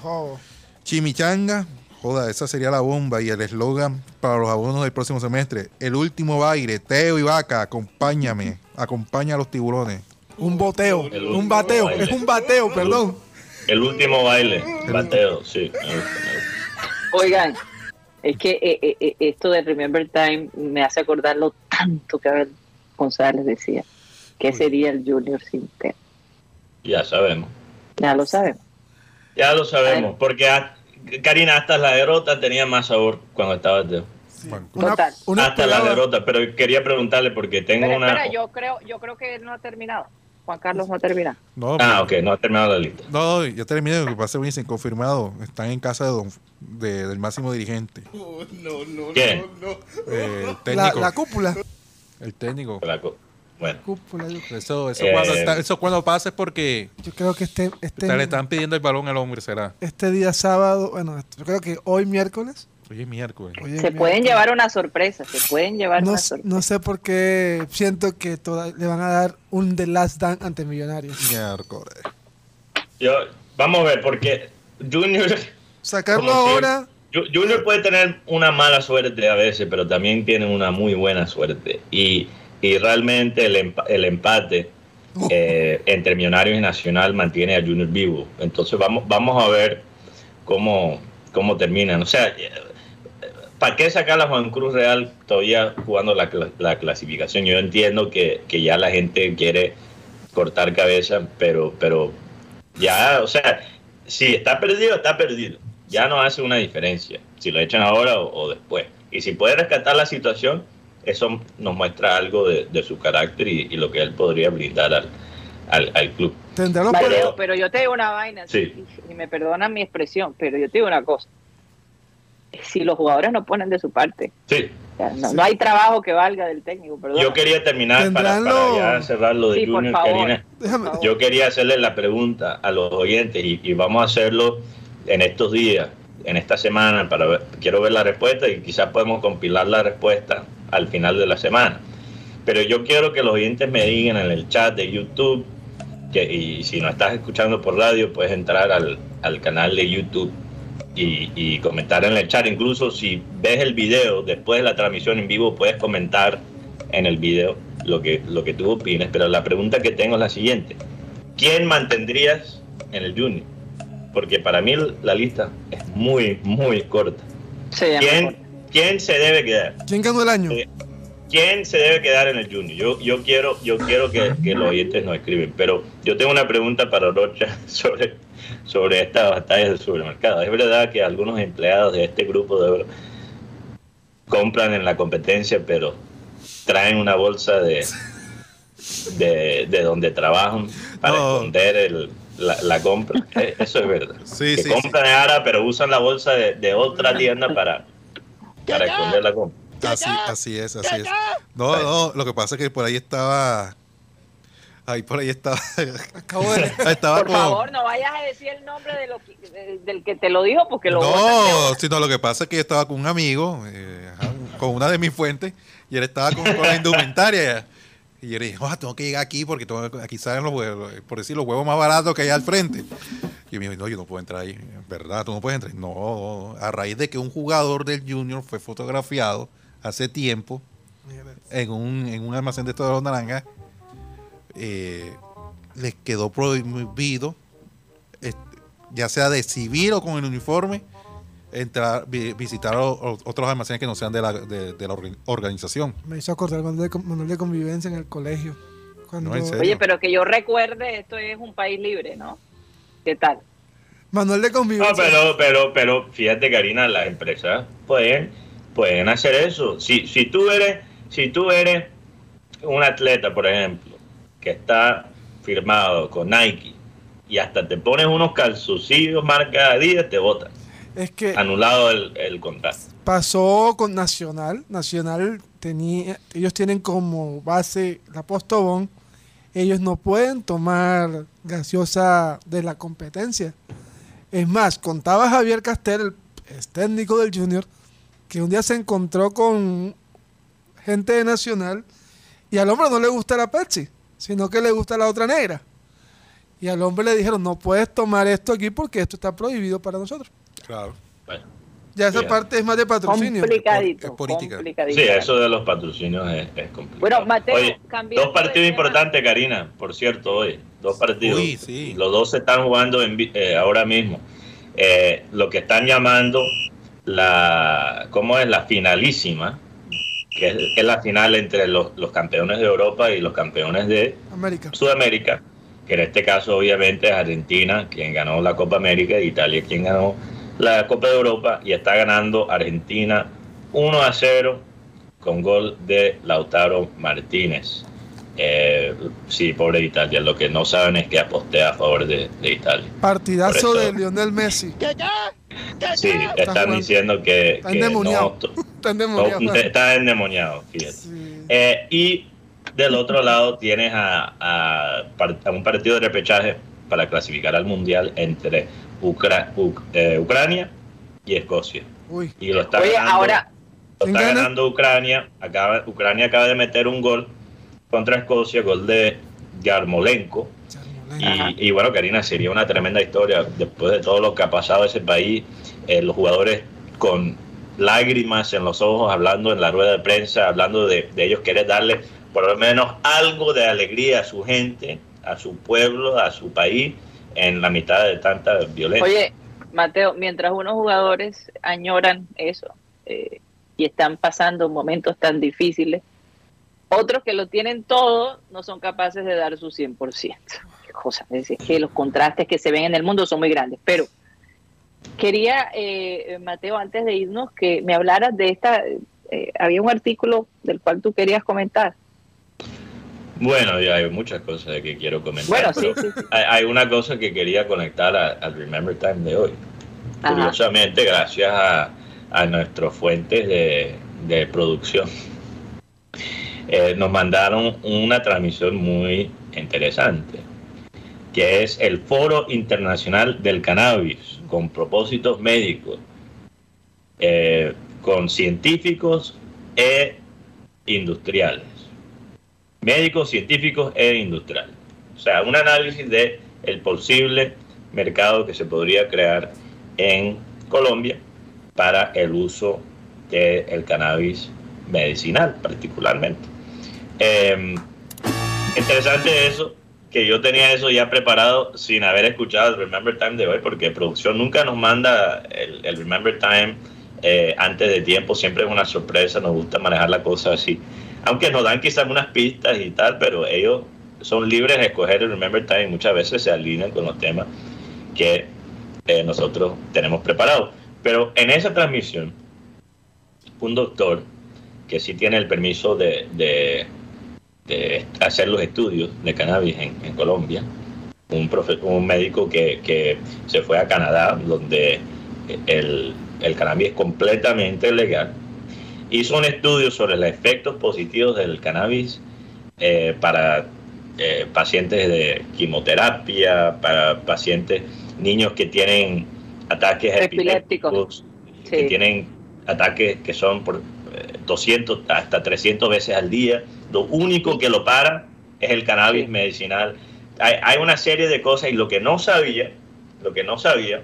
jodo. Chimichanga, joda, esa sería la bomba y el eslogan para los abonos del próximo semestre. El último baile, Teo y Vaca, acompáñame, acompaña a los tiburones. Un boteo. El Un bateo. baile. Es un bateo, perdón. El último baile, bateo, sí. Oigan, es que eh, eh, eh, esto de Remember Time me hace acordar lo tanto que Abel González decía. que sería el Junior sin? Ya sabemos. Ya lo sabemos. Ya lo sabemos. Porque a- Karina, hasta la derrota tenía más sabor cuando estaba Teo. Bueno, Una, Total. una Hasta la derrota, pero quería preguntarle porque tengo Pero una. espera, yo creo, yo creo que él no ha terminado. Juan Carlos no ha terminado. no, Ah, ok, no ha terminado la lista. no, ya terminé, lo que pasa es que confirmado, están en casa de don- de- del máximo dirigente. ¿Quién? Eh, el la, técnico. la cúpula. El técnico. La Bueno, Cúpula, Eso, eso, Eh, cuando, está- eso cuando pasa es porque yo creo que este, este, le están pidiendo el balón al hombre, será. este día sábado, bueno, yo creo que hoy miércoles. Hoy es miércoles. hoy es Se pueden llevar una sorpresa, se pueden llevar No, una sorpresa. no sé por qué siento que toda- le van a dar un The Last Dance ante Millonarios. Miércoles. yo, vamos a ver, porque Junior, Sacarlo ahora, Junior puede tener una mala suerte a veces, pero también tiene una muy buena suerte. Y, y realmente el, el empate eh, entre Millonarios y Nacional mantiene a Junior vivo. Entonces vamos, vamos a ver cómo, cómo terminan. O sea, ¿para qué sacar a Juan Cruz Real todavía jugando la, la clasificación? Yo entiendo que, que ya la gente quiere cortar cabeza, pero, pero ya, o sea, si está perdido, está perdido. Ya no hace una diferencia si lo echan ahora o, o después. Y si puede rescatar la situación, eso nos muestra algo de, de su carácter y, y lo que él podría brindar al, al, al club. pero yo te digo una vaina, Sí. y, y me perdonan mi expresión, pero yo te digo una cosa. Si los jugadores no ponen de su parte, Sí, sea, no, no hay trabajo que valga del técnico, perdón. Yo quería terminar para, para ya cerrar lo de Sí, por Junior, favor. Karina. Déjame. Yo quería hacerle la pregunta a los oyentes y, y vamos a hacerlo en estos días, en esta semana, quiero ver la respuesta y quizás podemos compilar la respuesta al final de la semana. Pero yo quiero que los oyentes me digan en el chat de YouTube, que, y si no estás escuchando por radio, puedes entrar al, al canal de YouTube y, y comentar en el chat. Incluso si ves el video después de la transmisión en vivo, puedes comentar en el video lo que, lo que tú opines. Pero la pregunta que tengo es la siguiente. ¿Quién mantendrías en el Junior? Porque para mí la lista es muy, muy corta. Sí, ¿Quién, quién se debe quedar? ¿Quién ganó el año? Eh, ¿Quién se debe quedar en el Junior? Yo, yo quiero, yo quiero que, que los oyentes nos escriben, pero yo tengo una pregunta para Rocha *laughs* sobre, sobre estas batallas del supermercado. Es verdad que algunos empleados de este grupo de oro compran en la competencia, pero traen una bolsa de, de, de donde trabajan para No. esconder el, la, la compra. Eh, Eso es verdad. *laughs* Sí, que sí, compran en Ara, pero usan la bolsa de, de otra tienda para, para esconder la compra. Así, así es, así es. No, no, lo que pasa es que por ahí estaba. Ahí por ahí estaba. *laughs* Acabo de estaba Por como- favor, no vayas a decir el nombre de lo que- de- del que te lo dijo porque lo No, sino lo que pasa es que yo estaba con un amigo, eh, ajá, con una de mis fuentes, y él estaba con, con la indumentaria. Y yo le dije, "Ah, tengo que llegar aquí porque tengo- aquí salen los huevos, por decir, los huevos más baratos que hay al frente. Y me dijo, no, yo no puedo entrar ahí. ¿Verdad? Tú no puedes entrar. No, a raíz de que un jugador del Junior fue fotografiado hace tiempo en un, en un almacén de todos los naranjas, eh, les quedó prohibido, eh, ya sea de civil o con el uniforme, entrar, vi- visitar o- o- otros almacenes que no sean de la, de, de la orga- organización. Me hizo acordar el manual de, con- manual de convivencia en el colegio. Cuando, No, en serio. Oye, pero que yo recuerde, esto es un país libre, ¿no? ¿Qué tal? Manual de No, convivencia. pero, pero, pero fíjate, Karina, las empresas pueden, pueden hacer eso. Si, si tú eres, si tú eres un atleta, por ejemplo, que está firmado con Nike y hasta te pones unos calzoncillos marca Adidas, te botan. Es que Anulado el, el contrato. pasó con Nacional. Nacional tenía, ellos tienen como base la Postobón. Ellos no pueden tomar gaseosa de la competencia. Es más, contaba Javier Castel, el técnico del Junior, que un día se encontró con gente de Nacional y al hombre no le gusta la Pepsi, sino que le gusta la otra negra. Y al hombre le dijeron, no puedes tomar esto aquí porque esto está prohibido para nosotros. Claro. Bueno, Ya esa Bien. parte es más de patrocinio. Complicadito. es política. complicadito. sí, eso de los patrocinios es, es complicado. Bueno, Mateo, Oye, dos partidos de tema. importantes, Karina, por cierto, hoy. Dos partidos. Uy, sí. Los dos se están jugando en eh, ahora mismo. Eh, lo que están llamando la, ¿cómo es? La finalísima, que es, que es la final entre los, los campeones de Europa y los campeones de América. Sudamérica, que en este caso obviamente es Argentina quien ganó la Copa América y Italia quien ganó la Copa de Europa y está ganando Argentina 1 a 0 con gol de Lautaro Martínez. Eh, sí, pobre Italia, lo que no saben es que aposté a favor de, de Italia. Partidazo de Lionel Messi. Sí, están jugando. diciendo que, Está que *laughs* endemoniado. no, Está no, endemoniado. está endemoniado, fíjate. Sí. Eh, y del otro lado tienes a, a par- a un partido de repechaje para clasificar al Mundial entre Ucra- Uc- eh, Ucrania y Escocia. Uy, Y lo está Oye, ganando, ahora, lo ¿quién está gana? ganando Ucrania. Acaba, Ucrania acaba de meter un gol contra Escocia, gol de Yarmolenko. Y bueno, Karina, sería una tremenda historia después de todo lo que ha pasado ese país, eh, los jugadores con lágrimas en los ojos, hablando en la rueda de prensa, hablando de, de ellos querer darle por lo menos algo de alegría a su gente, a su pueblo, a su país, en la mitad de tanta violencia. oye, Mateo, mientras unos jugadores añoran eso eh, y están pasando momentos tan difíciles, otros que lo tienen todo no son capaces de dar su 100%. Qué cosa, es que los contrastes que se ven en el mundo son muy grandes. Pero quería, eh, Mateo, antes de irnos, que me hablaras de esta, eh, había un artículo del cual tú querías comentar. Bueno, ya hay muchas cosas de que quiero comentar. Bueno, sí, pero sí, sí. Hay, hay una cosa que quería conectar a- al Remember Time de hoy. Ajá. Curiosamente, gracias a, a nuestros fuentes de, de producción, eh, nos mandaron una transmisión muy interesante, que es el Foro Internacional del Cannabis, con propósitos médicos, eh, con científicos e industriales. Médicos, científicos e industriales. O sea, un análisis de el posible mercado que se podría crear en Colombia para el uso del cannabis medicinal particularmente. Eh, interesante eso, que yo tenía eso ya preparado sin haber escuchado el Remember Time de hoy, porque producción nunca nos manda el, el Remember Time eh, antes de tiempo, siempre es una sorpresa, nos gusta manejar la cosa así. Aunque nos dan quizás unas pistas y tal, pero ellos son libres de escoger el Remember Time y muchas veces se alinean con los temas que eh, nosotros tenemos preparados. Pero en esa transmisión, un doctor que sí tiene el permiso de, de, hacer los estudios de cannabis en, en Colombia, un, profe, un médico que, que, se fue a Canadá, donde el, el cannabis es completamente legal, hizo un estudio sobre los efectos positivos del cannabis eh, para eh, pacientes de quimioterapia, para pacientes, niños que tienen ataques epilépticos, sí. que tienen ataques que son por 200 eh, hasta 300 veces al día. Lo único que lo para es el cannabis sí. medicinal. Hay, hay, una serie de cosas y lo que no sabía, lo que no sabía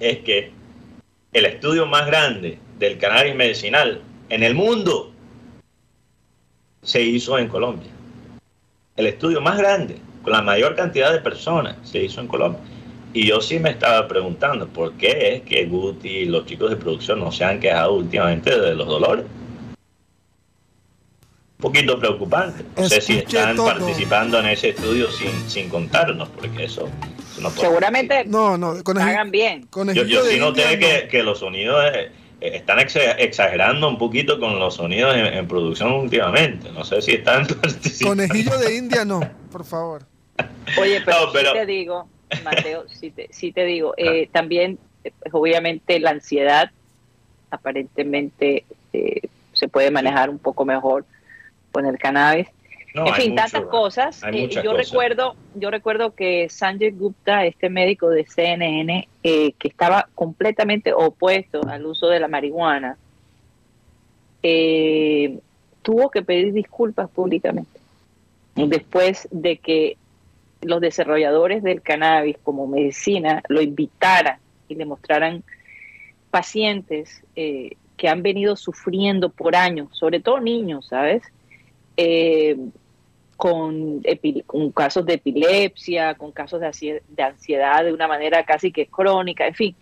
es que el estudio más grande del cannabis medicinal en el mundo se hizo en Colombia. El estudio más grande, con la mayor cantidad de personas, se hizo en Colombia. Y yo sí me estaba preguntando por qué es que Guti y los chicos de producción no se han quejado últimamente de los dolores. Un poquito preocupante. No sé si están todo. participando en ese estudio sin, sin contarnos, porque eso, no Seguramente no, no, con hagan bien. Con yo, yo sí noté que, que, los sonidos eh, están exagerando un poquito con los sonidos en, en, producción últimamente. No sé si están *laughs* participando. Conejillo de India no, por favor. Oye, pero, no, pero... Sí te digo, Mateo, sí te, sí te digo, eh, también, pues, obviamente, la ansiedad aparentemente eh, se puede manejar un poco mejor con el cannabis. No, en fin, tantas cosas. Eh, yo cosas. recuerdo, yo recuerdo que Sanjay Gupta, este médico de CNN, eh, que estaba completamente opuesto al uso de la marihuana, eh, tuvo que pedir disculpas públicamente después de que los desarrolladores del cannabis como medicina lo invitaran y le mostraran pacientes eh, que han venido sufriendo por años, sobre todo niños, ¿sabes? Eh, con, con, casos de epilepsia, con casos de, de ansiedad de una manera casi que crónica, en fin.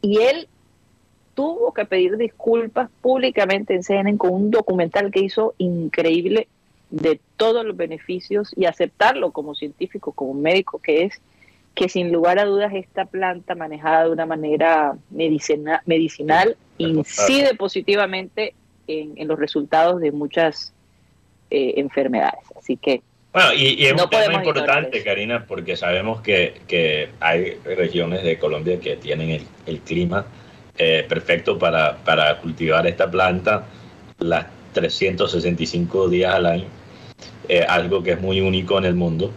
Y él tuvo que pedir disculpas públicamente en CNN con un documental que hizo increíble de todos los beneficios y aceptarlo como científico, como médico que es, que sin lugar a dudas esta planta manejada de una manera medicina, medicinal incide positivamente en, en, los resultados de muchas eh, enfermedades. Así que... Bueno, y, y es no un tema importante, Karina, porque sabemos que, que, hay regiones de Colombia que tienen el, el clima eh, perfecto para, para cultivar esta planta las 365 días al año eh, algo que es muy único en el mundo.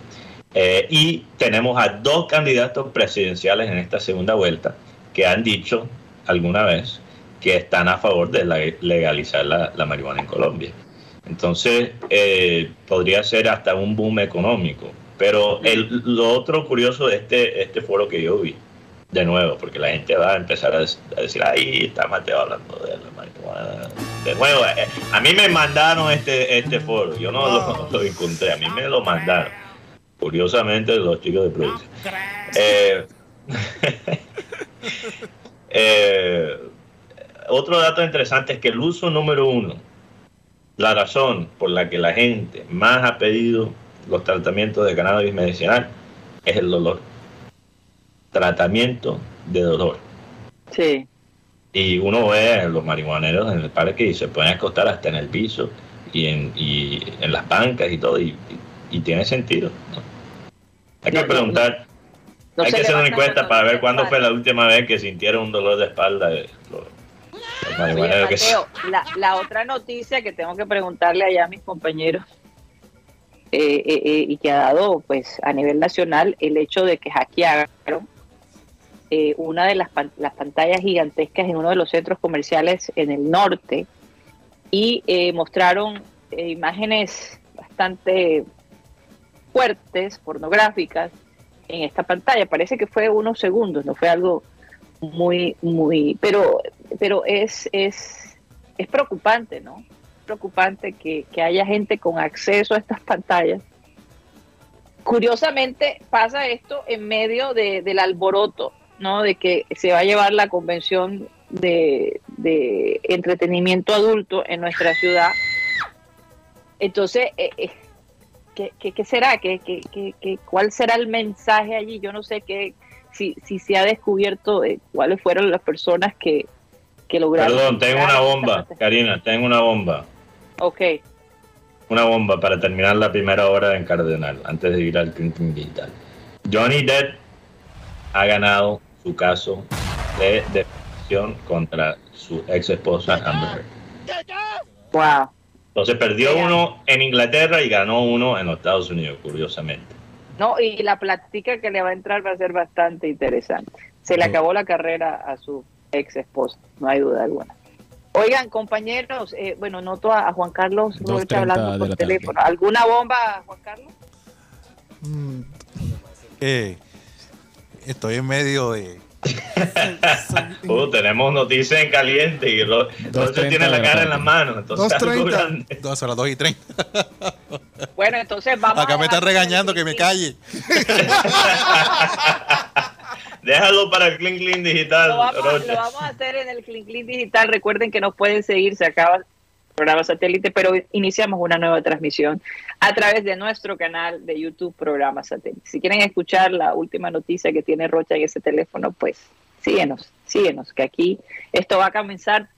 Eh, y tenemos a dos candidatos presidenciales en esta segunda vuelta que han dicho alguna vez que están a favor de la, legalizar la, la, marihuana en Colombia. Entonces, eh, podría ser hasta un boom económico. Pero el, lo otro curioso de este, este foro que yo vi, de nuevo, porque la gente va a empezar a, decir, ahí está Mateo hablando de la. De nuevo, eh, a mí me mandaron este, este foro, yo no lo, *laughs* lo, encontré, a mí me lo mandaron. Curiosamente, los chicos de producción. Eh, *laughs* eh, otro dato interesante es que el uso número uno, la razón por la que la gente más ha pedido los tratamientos de cannabis medicinal es el dolor tratamiento de dolor. Sí. Y uno ve a los marihuaneros en el parque y se pueden acostar hasta en el piso y en, y en las bancas y todo, y, y, y tiene sentido. ¿no? Hay que no, preguntar, no, hay que hacer una encuesta para ver cuándo fue la última vez que sintieron un dolor de espalda. Oye, que la, la otra noticia que tengo que preguntarle allá a mis compañeros eh, eh, eh, y que ha dado pues a nivel nacional el hecho de que hackearon una de las, pan- las pantallas gigantescas en uno de los centros comerciales en el norte y mostraron imágenes bastante fuertes, pornográficas, en esta pantalla. Parece que fue unos segundos, no fue algo muy, muy, pero, pero es, es, es preocupante, ¿no? Preocupante que, que haya gente con acceso a estas pantallas. Curiosamente pasa esto en medio de- del alboroto, ¿no? De que se va a llevar la convención de, de entretenimiento adulto en nuestra ciudad. Entonces, eh, eh, ¿qué, qué, qué será? ¿Qué, qué, cuál será el mensaje allí? Yo no sé qué, si, si se ha descubierto eh, cuáles fueron las personas que, que lograron. Perdón, tengo una bomba. Karina, tengo una bomba. Ok, Una bomba para terminar la primera hora en Cardenal, antes de ir al Clinton Digital. Johnny Depp ha ganado su caso de defensa contra su ex esposa Amber Heard. wow. Entonces perdió uno en Inglaterra y ganó uno en los Estados Unidos, curiosamente. No, y la plática que le va a entrar va a ser bastante interesante. Se le acabó la carrera a su ex esposa, no hay duda alguna. Oigan, compañeros, eh, bueno, noto a, Juan Carlos Rocha 2:30 hablando por teléfono. ¿Alguna bomba, Juan Carlos? Mm, eh, estoy en medio de. Uh, tenemos noticias en caliente y 2:30 tiene la cara en las manos. Entonces, *laughs* algo 2:30. grande. Dos a las 2 y 30. Bueno, entonces vamos Acá a me están regañando que me calle. *laughs* Déjalo para el Clean Clean Digital, Lo vamos, lo vamos a hacer en el Clean Clean Digital. Recuerden que nos pueden seguir, se acaba programa satélite, pero iniciamos una nueva transmisión a través de nuestro canal de YouTube, programa satélite. Si quieren escuchar la última noticia que tiene Rocha en ese teléfono, pues síguenos, síguenos, que aquí esto va a comenzar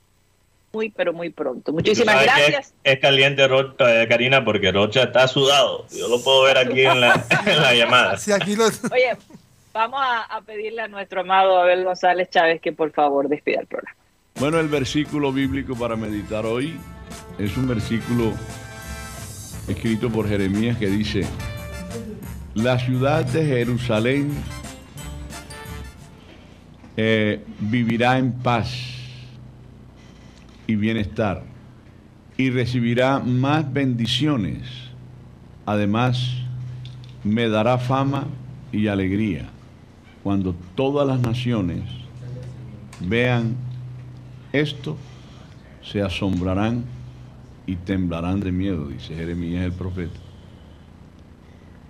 muy, pero muy pronto. Muchísimas gracias. Es caliente, Rocha, eh, Karina, porque Rocha está sudado. Yo lo puedo ver aquí en la, *laughs* en la llamada. Si aquí lo, Oye, vamos a, a pedirle a nuestro amado Abel González Chávez que por favor despida el programa. Bueno, el versículo bíblico para meditar hoy es un versículo escrito por Jeremías que dice, la ciudad de Jerusalén eh, vivirá en paz y bienestar y recibirá más bendiciones. Además, me dará fama y alegría cuando todas las naciones vean esto, se asombrarán y temblarán de miedo, dice Jeremías el profeta.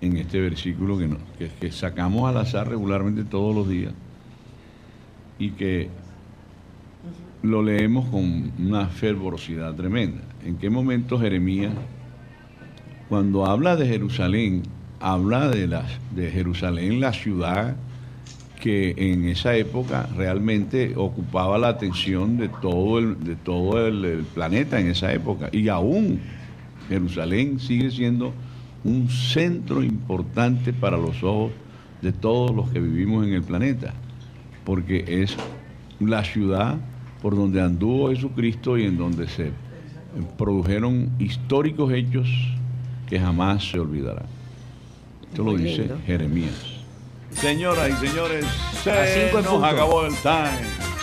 En este versículo que, no- que- que sacamos al azar regularmente todos los días y que lo leemos con una fervorosidad tremenda. ¿En qué momento Jeremías, cuando habla de Jerusalén, habla de, de Jerusalén, la ciudad que en esa época realmente ocupaba la atención de todo el, de todo el, el planeta en esa época. Y aún Jerusalén sigue siendo un centro importante para los ojos de todos los que vivimos en el planeta, porque es la ciudad por donde anduvo Jesucristo y en donde se produjeron históricos hechos que jamás se olvidarán. Esto lo dice lindo. Jeremías. Señoras y señores, se nos acabó el time.